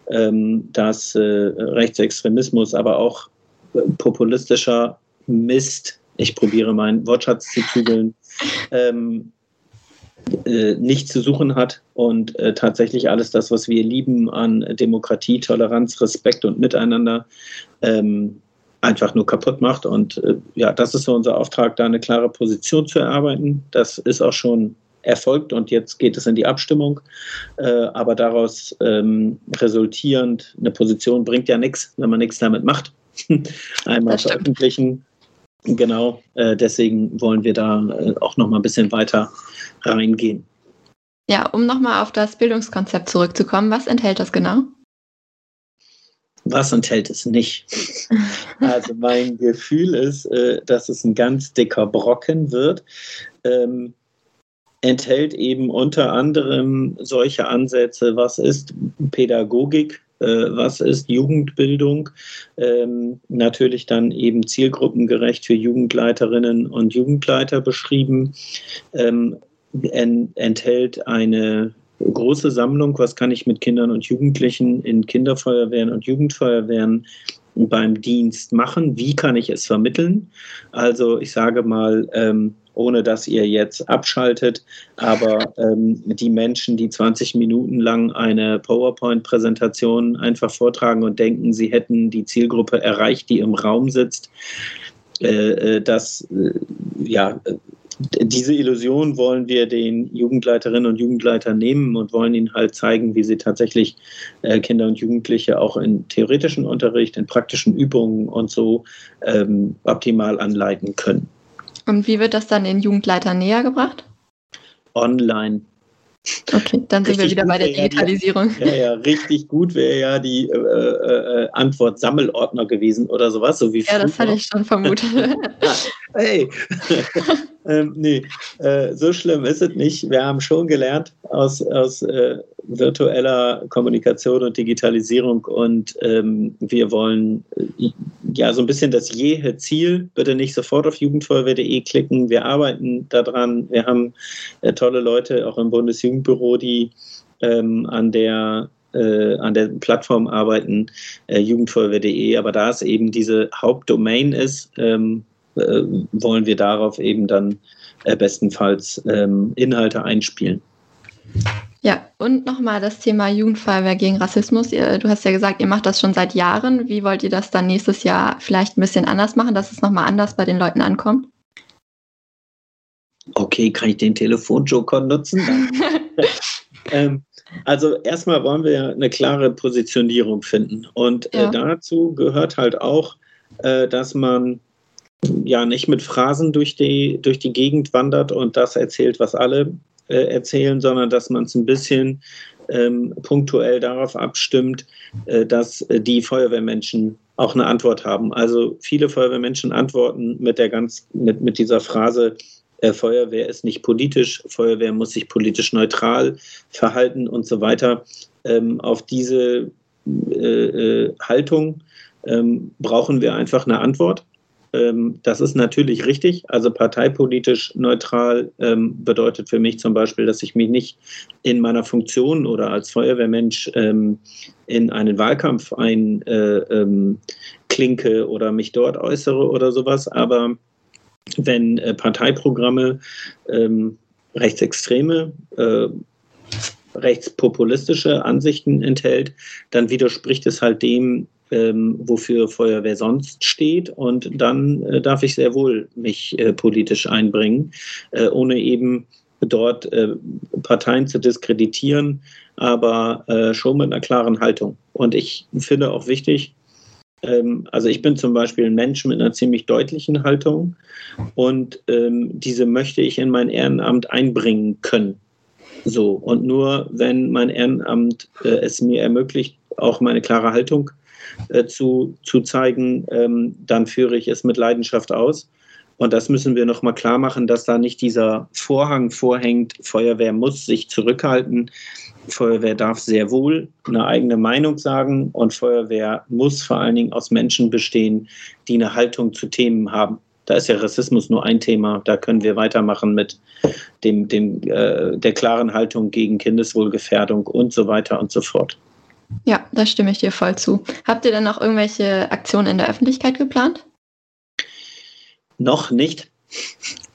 ähm, dass äh, Rechtsextremismus, aber auch äh, populistischer Mist, ich probiere meinen Wortschatz zu zügeln, ähm, äh, nicht zu suchen hat und äh, tatsächlich alles das, was wir lieben an Demokratie, Toleranz, Respekt und Miteinander, ähm, einfach nur kaputt macht. Und äh, ja, das ist so unser Auftrag, da eine klare Position zu erarbeiten. Das ist auch schon erfolgt und jetzt geht es in die Abstimmung. Äh, aber daraus ähm, resultierend eine Position bringt ja nichts, wenn man nichts damit macht. Einmal veröffentlichen. Genau, äh, deswegen wollen wir da äh, auch noch mal ein bisschen weiter reingehen. Ja, um nochmal auf das Bildungskonzept zurückzukommen, was enthält das genau? Was enthält es nicht? Also mein Gefühl ist, äh, dass es ein ganz dicker Brocken wird. Ähm, enthält eben unter anderem solche Ansätze, was ist Pädagogik, was ist Jugendbildung, ähm, natürlich dann eben zielgruppengerecht für Jugendleiterinnen und Jugendleiter beschrieben, ähm, enthält eine große Sammlung, was kann ich mit Kindern und Jugendlichen in Kinderfeuerwehren und Jugendfeuerwehren beim Dienst machen, wie kann ich es vermitteln. Also ich sage mal, ähm, ohne dass ihr jetzt abschaltet, aber ähm, die Menschen, die 20 Minuten lang eine PowerPoint-Präsentation einfach vortragen und denken, sie hätten die Zielgruppe erreicht, die im Raum sitzt, äh, äh das äh, ja, diese Illusion wollen wir den Jugendleiterinnen und Jugendleitern nehmen und wollen ihnen halt zeigen, wie sie tatsächlich äh, Kinder und Jugendliche auch in theoretischen Unterricht, in praktischen Übungen und so ähm, optimal anleiten können. Und wie wird das dann den Jugendleitern näher gebracht? Online. Okay, dann sind richtig wir wieder bei der Digitalisierung. Ja, ja, richtig gut wäre ja die äh, äh, äh, Antwort Sammelordner gewesen oder sowas, so wie Ja, das hatte ich schon vermutet. hey, ähm, nee, äh, so schlimm ist es nicht. Wir haben schon gelernt aus, aus äh, virtueller Kommunikation und Digitalisierung und ähm, wir wollen äh, ja so ein bisschen das jähe Ziel. Bitte nicht sofort auf jugendfeuerwehr.de klicken. Wir arbeiten daran. Wir haben äh, tolle Leute auch im Bundesjugendbüro, die ähm, an der äh, an der Plattform arbeiten, äh, jugendfeuerwehr.de, aber da es eben diese Hauptdomain ist, ähm, äh, wollen wir darauf eben dann äh, bestenfalls ähm, Inhalte einspielen. Ja, und nochmal das Thema Jugendfeuerwehr gegen Rassismus. Du hast ja gesagt, ihr macht das schon seit Jahren. Wie wollt ihr das dann nächstes Jahr vielleicht ein bisschen anders machen, dass es nochmal anders bei den Leuten ankommt? Okay, kann ich den Telefonjoker nutzen? ähm, also erstmal wollen wir eine klare Positionierung finden. Und äh, ja. dazu gehört halt auch, äh, dass man ja nicht mit Phrasen durch die, durch die Gegend wandert und das erzählt, was alle äh, erzählen, sondern dass man es ein bisschen ähm, punktuell darauf abstimmt, äh, dass äh, die Feuerwehrmenschen auch eine Antwort haben. Also viele Feuerwehrmenschen antworten mit der ganz mit, mit dieser Phrase äh, Feuerwehr ist nicht politisch, Feuerwehr muss sich politisch neutral verhalten und so weiter. Ähm, auf diese äh, äh, Haltung ähm, brauchen wir einfach eine Antwort. Ähm, das ist natürlich richtig. Also parteipolitisch neutral ähm, bedeutet für mich zum Beispiel, dass ich mich nicht in meiner Funktion oder als Feuerwehrmensch ähm, in einen Wahlkampf einklinke äh, oder mich dort äußere oder sowas. Aber wenn äh, Parteiprogramme rechtsextreme äh, rechtspopulistische Ansichten enthält, dann widerspricht es halt dem, ähm, wofür Feuerwehr sonst steht. Und dann äh, darf ich sehr wohl mich äh, politisch einbringen, äh, ohne eben dort äh, Parteien zu diskreditieren, aber äh, schon mit einer klaren Haltung. Und ich finde auch wichtig, ähm, also ich bin zum Beispiel ein Mensch mit einer ziemlich deutlichen Haltung und ähm, diese möchte ich in mein Ehrenamt einbringen können. So, und nur wenn mein Ehrenamt äh, es mir ermöglicht, auch meine klare Haltung äh, zu, zu zeigen, ähm, dann führe ich es mit Leidenschaft aus. Und das müssen wir nochmal klar machen, dass da nicht dieser Vorhang vorhängt, Feuerwehr muss sich zurückhalten. Feuerwehr darf sehr wohl eine eigene Meinung sagen und Feuerwehr muss vor allen Dingen aus Menschen bestehen, die eine Haltung zu Themen haben. Da ist ja Rassismus nur ein Thema. Da können wir weitermachen mit dem, dem, äh, der klaren Haltung gegen Kindeswohlgefährdung und so weiter und so fort. Ja, da stimme ich dir voll zu. Habt ihr denn noch irgendwelche Aktionen in der Öffentlichkeit geplant? Noch nicht.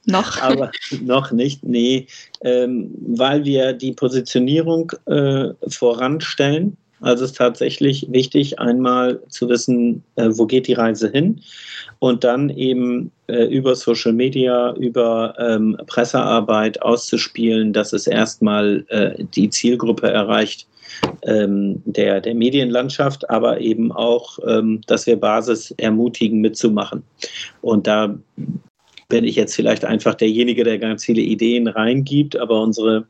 Noch? Aber noch nicht, nee, ähm, weil wir die Positionierung äh, voranstellen. Also es ist tatsächlich wichtig, einmal zu wissen, äh, wo geht die Reise hin und dann eben äh, über Social Media, über ähm, Pressearbeit auszuspielen, dass es erstmal äh, die Zielgruppe erreicht, ähm, der, der Medienlandschaft, aber eben auch, ähm, dass wir Basis ermutigen, mitzumachen. Und da bin ich jetzt vielleicht einfach derjenige, der ganz viele Ideen reingibt, aber unsere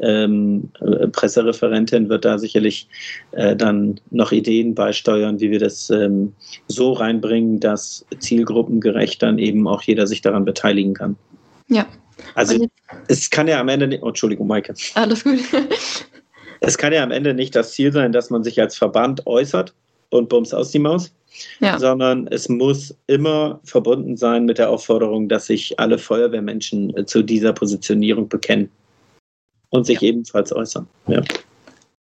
ähm, äh, Pressereferentin wird da sicherlich äh, dann noch Ideen beisteuern, wie wir das ähm, so reinbringen, dass zielgruppengerecht dann eben auch jeder sich daran beteiligen kann. Ja. Also es kann ja am Ende nicht, oh, Entschuldigung, Maike. Alles gut. Es kann ja am Ende nicht das Ziel sein, dass man sich als Verband äußert und bums aus die Maus, ja. sondern es muss immer verbunden sein mit der Aufforderung, dass sich alle Feuerwehrmenschen äh, zu dieser Positionierung bekennen und sich ja. ebenfalls äußern. Ja.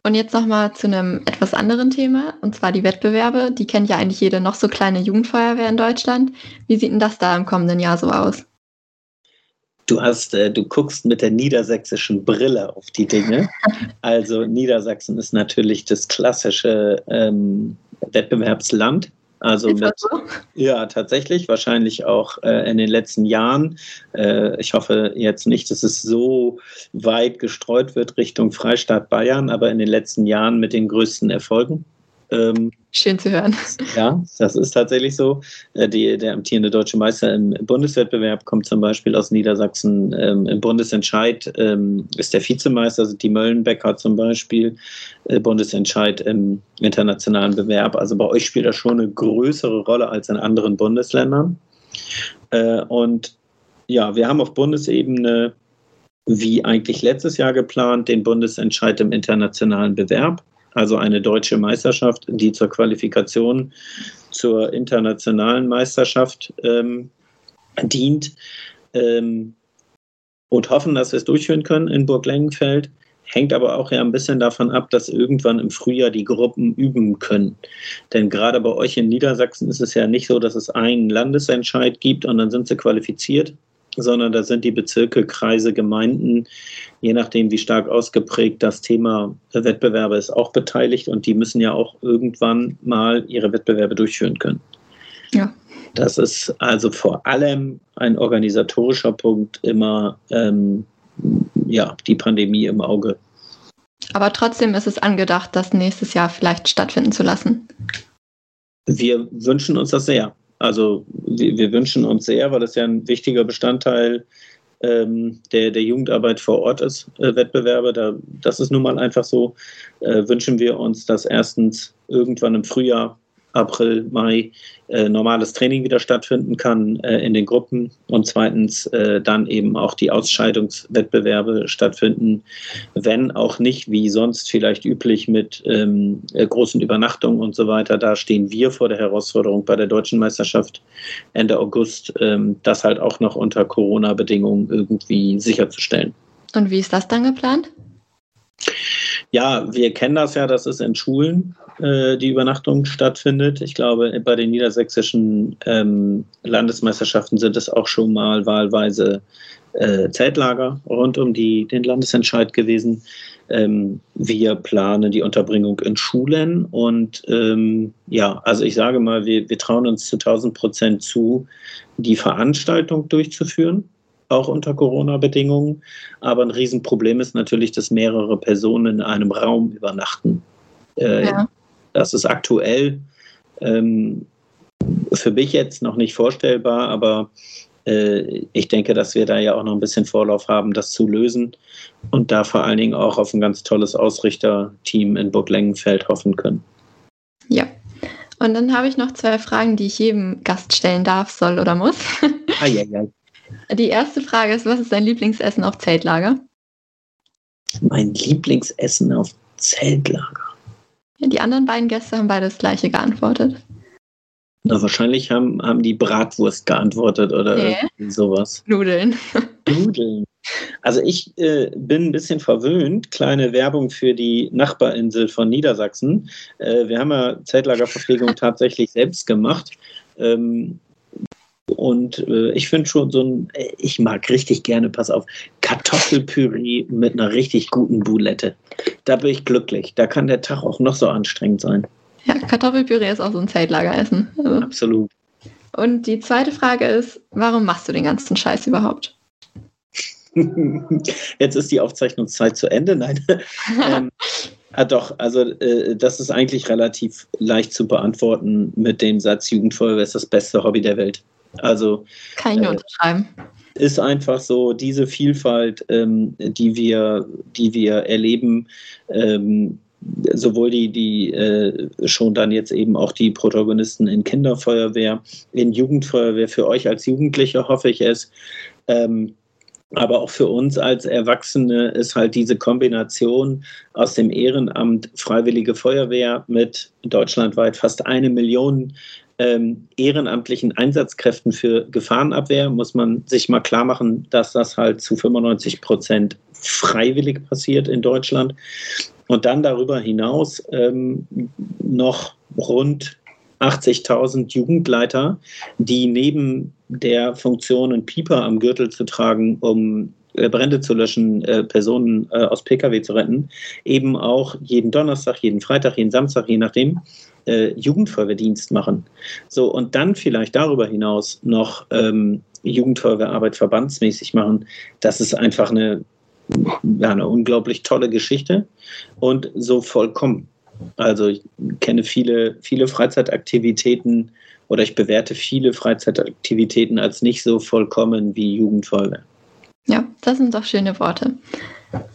Und jetzt nochmal zu einem etwas anderen Thema, und zwar die Wettbewerbe. Die kennt ja eigentlich jede noch so kleine Jugendfeuerwehr in Deutschland. Wie sieht denn das da im kommenden Jahr so aus? Du hast, äh, du guckst mit der niedersächsischen Brille auf die Dinge. Also Niedersachsen ist natürlich das klassische ähm, Wettbewerbsland. Also mit, ja, tatsächlich, wahrscheinlich auch äh, in den letzten Jahren. Äh, ich hoffe jetzt nicht, dass es so weit gestreut wird Richtung Freistaat Bayern, aber in den letzten Jahren mit den größten Erfolgen. Ähm, Schön zu hören. Ja, das ist tatsächlich so. Äh, die, der amtierende deutsche Meister im Bundeswettbewerb kommt zum Beispiel aus Niedersachsen. Ähm, Im Bundesentscheid ähm, ist der Vizemeister, sind die Möllenbecker zum Beispiel. Äh, Bundesentscheid im internationalen Bewerb. Also bei euch spielt das schon eine größere Rolle als in anderen Bundesländern. Äh, und ja, wir haben auf Bundesebene, wie eigentlich letztes Jahr geplant, den Bundesentscheid im internationalen Bewerb also eine deutsche Meisterschaft, die zur Qualifikation zur internationalen Meisterschaft ähm, dient. Ähm, und hoffen, dass wir es durchführen können in Burg Lengenfeld. Hängt aber auch ja ein bisschen davon ab, dass irgendwann im Frühjahr die Gruppen üben können. Denn gerade bei euch in Niedersachsen ist es ja nicht so, dass es einen Landesentscheid gibt und dann sind sie qualifiziert, sondern da sind die Bezirke, Kreise, Gemeinden, je nachdem, wie stark ausgeprägt das Thema Wettbewerbe ist, auch beteiligt und die müssen ja auch irgendwann mal ihre Wettbewerbe durchführen können. Ja. Das ist also vor allem ein organisatorischer Punkt, immer ähm, ja, die Pandemie im Auge. Aber trotzdem ist es angedacht, das nächstes Jahr vielleicht stattfinden zu lassen. Wir wünschen uns das sehr. Also wir, wünschen uns sehr, weil das ja ein wichtiger Bestandteil ähm, der, der Jugendarbeit vor Ort ist, äh, Wettbewerbe. Da, das ist nun mal einfach so. Äh, wünschen wir uns, dass erstens irgendwann im Frühjahr April, Mai äh, normales Training wieder stattfinden kann äh, in den Gruppen und zweitens äh, dann eben auch die Ausscheidungswettbewerbe stattfinden, wenn auch nicht wie sonst vielleicht üblich mit ähm, äh, großen Übernachtungen und so weiter. Da stehen wir vor der Herausforderung bei der deutschen Meisterschaft Ende August, ähm, das halt auch noch unter Corona-Bedingungen irgendwie sicherzustellen. Und wie ist das dann geplant? Ja, wir kennen das ja, dass es in Schulen äh, die Übernachtung stattfindet. Ich glaube, bei den niedersächsischen ähm, Landesmeisterschaften sind es auch schon mal wahlweise äh, Zeltlager rund um die, den Landesentscheid gewesen. Ähm, wir planen die Unterbringung in Schulen und ähm, ja, also ich sage mal, wir, wir trauen uns zu 1000 Prozent zu, die Veranstaltung durchzuführen auch unter Corona-Bedingungen. Aber ein Riesenproblem ist natürlich, dass mehrere Personen in einem Raum übernachten. Äh, ja. Das ist aktuell ähm, für mich jetzt noch nicht vorstellbar, aber äh, ich denke, dass wir da ja auch noch ein bisschen Vorlauf haben, das zu lösen und da vor allen Dingen auch auf ein ganz tolles Ausrichterteam in Burg Lengenfeld hoffen können. Ja. Und dann habe ich noch zwei Fragen, die ich jedem Gast stellen darf, soll oder muss. Ah, ja, ja. Die erste Frage ist, was ist dein Lieblingsessen auf Zeltlager? Mein Lieblingsessen auf Zeltlager. Ja, die anderen beiden Gäste haben beide das gleiche geantwortet. Na, wahrscheinlich haben, haben die Bratwurst geantwortet oder nee. sowas. Nudeln. Nudeln. Also ich äh, bin ein bisschen verwöhnt. Kleine Werbung für die Nachbarinsel von Niedersachsen. Äh, wir haben ja Zeltlagerverpflegung tatsächlich selbst gemacht. Ähm, und äh, ich finde schon so ein, äh, ich mag richtig gerne, pass auf, Kartoffelpüree mit einer richtig guten Boulette. Da bin ich glücklich. Da kann der Tag auch noch so anstrengend sein. Ja, Kartoffelpüree ist auch so ein Zeltlageressen. Also. Absolut. Und die zweite Frage ist, warum machst du den ganzen Scheiß überhaupt? Jetzt ist die Aufzeichnungszeit zu Ende. Nein. ähm, ah, doch, also äh, das ist eigentlich relativ leicht zu beantworten mit dem Satz, Jugendfeuerwehr ist das beste Hobby der Welt. Also kann ich äh, unterschreiben. Ist einfach so diese Vielfalt, ähm, die wir, die wir erleben, ähm, sowohl die, die äh, schon dann jetzt eben auch die Protagonisten in Kinderfeuerwehr, in Jugendfeuerwehr, für euch als Jugendliche hoffe ich es. Ähm, aber auch für uns als Erwachsene ist halt diese Kombination aus dem Ehrenamt Freiwillige Feuerwehr mit deutschlandweit fast eine Million ähm, ehrenamtlichen Einsatzkräften für Gefahrenabwehr muss man sich mal klar machen, dass das halt zu 95 Prozent freiwillig passiert in Deutschland. Und dann darüber hinaus ähm, noch rund 80.000 Jugendleiter, die neben der Funktion, einen Pieper am Gürtel zu tragen, um Brände zu löschen, äh, Personen äh, aus Pkw zu retten, eben auch jeden Donnerstag, jeden Freitag, jeden Samstag, je nachdem, äh, Jugendfeuerwehrdienst machen. So, und dann vielleicht darüber hinaus noch ähm, Jugendfeuerwehrarbeit verbandsmäßig machen, das ist einfach eine, ja, eine unglaublich tolle Geschichte und so vollkommen. Also ich kenne viele, viele Freizeitaktivitäten oder ich bewerte viele Freizeitaktivitäten als nicht so vollkommen wie Jugendfeuerwehr. Ja, das sind doch schöne Worte.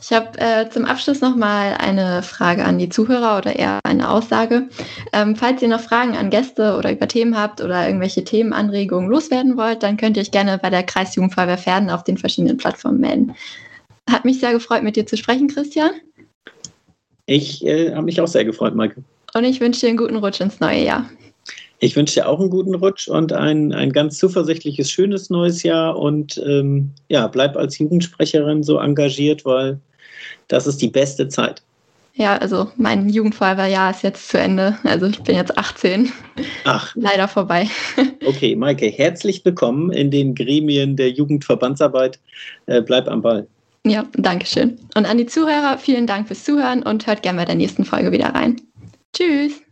Ich habe äh, zum Abschluss noch mal eine Frage an die Zuhörer oder eher eine Aussage. Ähm, falls ihr noch Fragen an Gäste oder über Themen habt oder irgendwelche Themenanregungen loswerden wollt, dann könnt ihr euch gerne bei der Kreisjugendfeuerwehr Pferden auf den verschiedenen Plattformen melden. Hat mich sehr gefreut, mit dir zu sprechen, Christian. Ich äh, habe mich auch sehr gefreut, Maike. Und ich wünsche dir einen guten Rutsch ins neue Jahr. Ich wünsche dir auch einen guten Rutsch und ein, ein ganz zuversichtliches, schönes neues Jahr. Und ähm, ja, bleib als Jugendsprecherin so engagiert, weil das ist die beste Zeit. Ja, also mein Jugendfeuerwehrjahr ist jetzt zu Ende. Also ich bin jetzt 18. Ach. Leider vorbei. Okay, Maike, herzlich willkommen in den Gremien der Jugendverbandsarbeit. Äh, bleib am Ball. Ja, danke schön. Und an die Zuhörer, vielen Dank fürs Zuhören und hört gerne bei der nächsten Folge wieder rein. Tschüss.